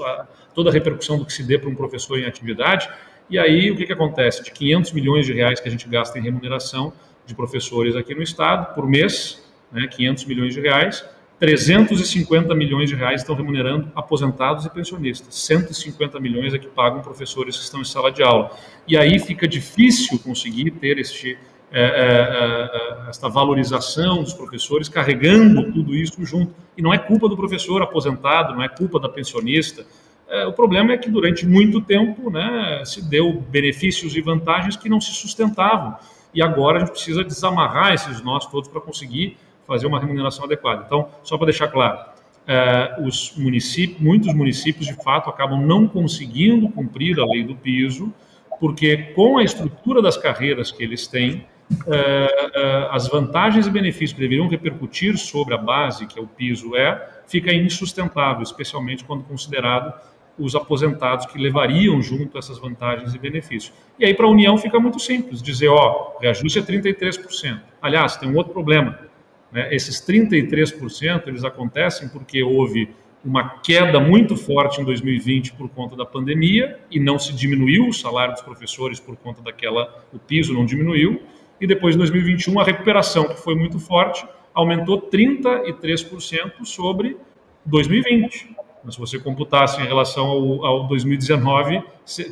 toda a repercussão do que se dê para um professor em atividade. E aí o que, que acontece? De 500 milhões de reais que a gente gasta em remuneração, de professores aqui no estado por mês, né, 500 milhões de reais, 350 milhões de reais estão remunerando aposentados e pensionistas, 150 milhões é que pagam professores que estão em sala de aula. E aí fica difícil conseguir ter este, é, é, é, esta valorização dos professores carregando tudo isso junto. E não é culpa do professor aposentado, não é culpa da pensionista. É, o problema é que durante muito tempo né, se deu benefícios e vantagens que não se sustentavam e agora a gente precisa desamarrar esses nós todos para conseguir fazer uma remuneração adequada. Então, só para deixar claro, eh, os municípios, muitos municípios de fato acabam não conseguindo cumprir a lei do piso, porque com a estrutura das carreiras que eles têm, eh, eh, as vantagens e benefícios que deveriam repercutir sobre a base, que é o piso, é, fica insustentável, especialmente quando considerado os aposentados que levariam junto essas vantagens e benefícios. E aí, para a União, fica muito simples dizer: ó, reajuste é 33%. Aliás, tem um outro problema. Né? Esses 33% eles acontecem porque houve uma queda muito forte em 2020 por conta da pandemia e não se diminuiu o salário dos professores por conta daquela, o piso não diminuiu. E depois, em 2021, a recuperação, que foi muito forte, aumentou 33% sobre 2020. Mas se você computasse em relação ao, ao 2019,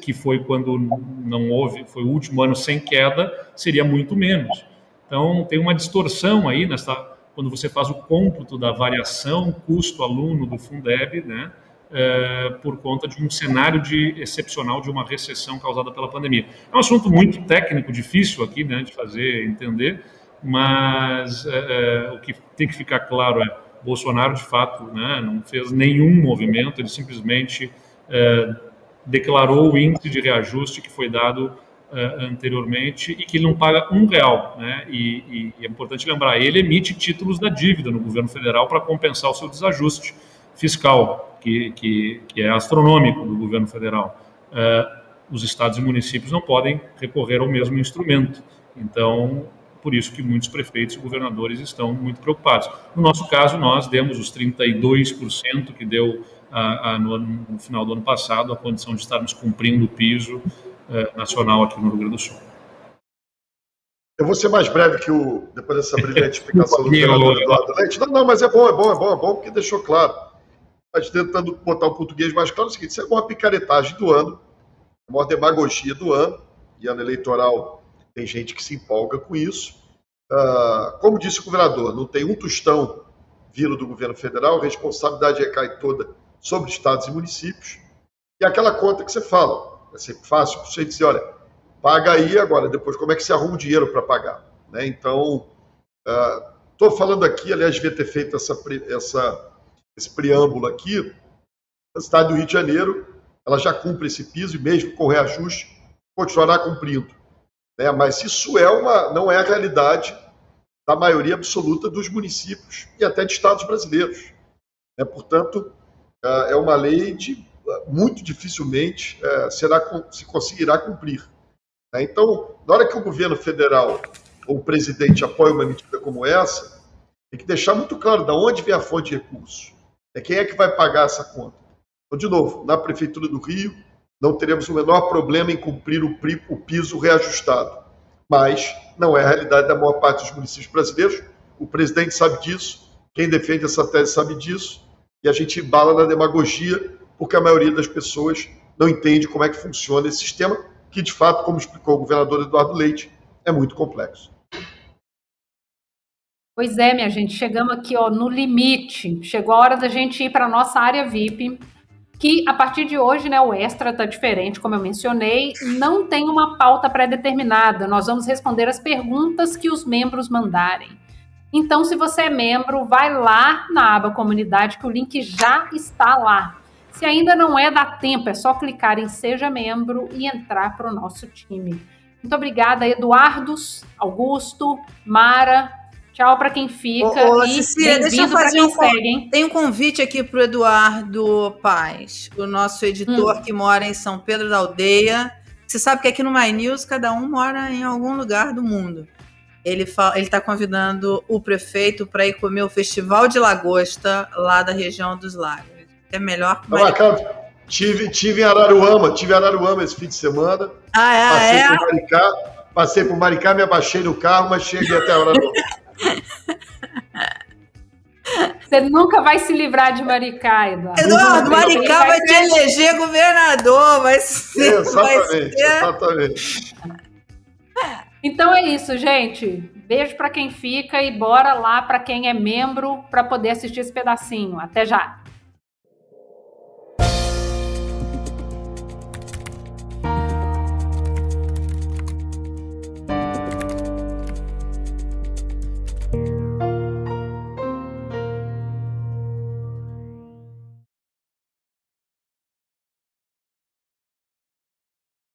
que foi quando não houve, foi o último ano sem queda, seria muito menos. Então, tem uma distorção aí nessa, quando você faz o cômputo da variação custo-aluno do Fundeb, né, é, por conta de um cenário de excepcional de uma recessão causada pela pandemia. É um assunto muito técnico, difícil aqui né, de fazer entender, mas é, é o que tem que ficar claro é Bolsonaro, de fato, né, não fez nenhum movimento, ele simplesmente é, declarou o índice de reajuste que foi dado é, anteriormente e que ele não paga um real. Né, e, e, é importante lembrar, ele emite títulos da dívida no governo federal para compensar o seu desajuste fiscal, que, que, que é astronômico do governo federal. É, os estados e municípios não podem recorrer ao mesmo instrumento. Então, por isso que muitos prefeitos e governadores estão muito preocupados. No nosso caso, nós demos os 32% que deu a, a, no, no, final do ano passado a condição de estarmos cumprindo o piso nacional aqui no Rio Grande do Sul. Eu vou ser mais breve que o. Depois dessa brilhante explicação do senador Eduardo Leite. Não, não, mas é bom, é bom, é bom, é bom, porque deixou claro. Mas tentando botar o português mais claro, é o seguinte: isso é uma picaretagem do ano, uma demagogia do ano, e ano eleitoral tem gente que se empolga com isso. Uh, como disse o governador, não tem um tostão vindo do governo federal, a responsabilidade recai toda sobre estados e municípios. E aquela conta que você fala, é sempre fácil para você dizer, olha, paga aí agora, depois como é que se arruma o dinheiro para pagar? Né? Então, estou uh, falando aqui, aliás, devia ter feito essa, essa, esse preâmbulo aqui, a cidade do Rio de Janeiro, ela já cumpre esse piso e mesmo com reajuste, continuará cumprindo. Né? Mas isso é uma, não é a realidade da maioria absoluta dos municípios e até de estados brasileiros. Né? Portanto, uh, é uma lei de muito dificilmente uh, será, se conseguirá cumprir. Né? Então, na hora que o governo federal ou o presidente apoia uma medida como essa, tem que deixar muito claro de onde vem a fonte de recursos. É quem é que vai pagar essa conta. Então, de novo, na Prefeitura do Rio, não teremos o menor problema em cumprir o, piso reajustado. Mas não é a realidade da maior parte dos municípios brasileiros. O presidente sabe disso, quem defende essa tese sabe disso, e a gente embala na demagogia, porque a maioria das pessoas não entende como é que funciona esse sistema, que de fato, como explicou o governador Eduardo Leite, é muito complexo. Pois é, minha gente, chegamos aqui ó, no limite. Chegou a hora da gente ir para a nossa área VIP, que a partir de hoje, né, o extra está diferente, como eu mencionei, não tem uma pauta pré-determinada. Nós vamos responder as perguntas que os membros mandarem. Então, se você é membro, vai lá na aba comunidade, que o link já está lá. Se ainda não é, dá tempo, é só clicar em Seja Membro e entrar para o nosso time. Muito obrigada, Eduardos, Augusto, Mara. Tchau para quem fica. Ô, ô, e Cecília, deixa eu fazer um segue, Tem um convite aqui para o Eduardo Paz, o nosso editor hum. que mora em São Pedro da Aldeia. Você sabe que aqui no My News cada um mora em algum lugar do mundo. Ele está convidando o prefeito para ir comer o Festival de Lagosta lá da região dos lagos. É melhor que Maricá. Tive, tive em Araruama, tive em Araruama esse fim de semana. Ah, é? Passei é? por Maricá, passei por Maricá, me abaixei no carro, mas cheguei até Araruama. Você nunca vai se livrar de Maricá, Eduardo. Eduardo, Maricá vai, vai te eleger governador, vai ser. Exatamente, vai ser... exatamente. Então é isso, gente. Beijo para quem fica e bora lá para quem é membro para poder assistir esse pedacinho. Até já.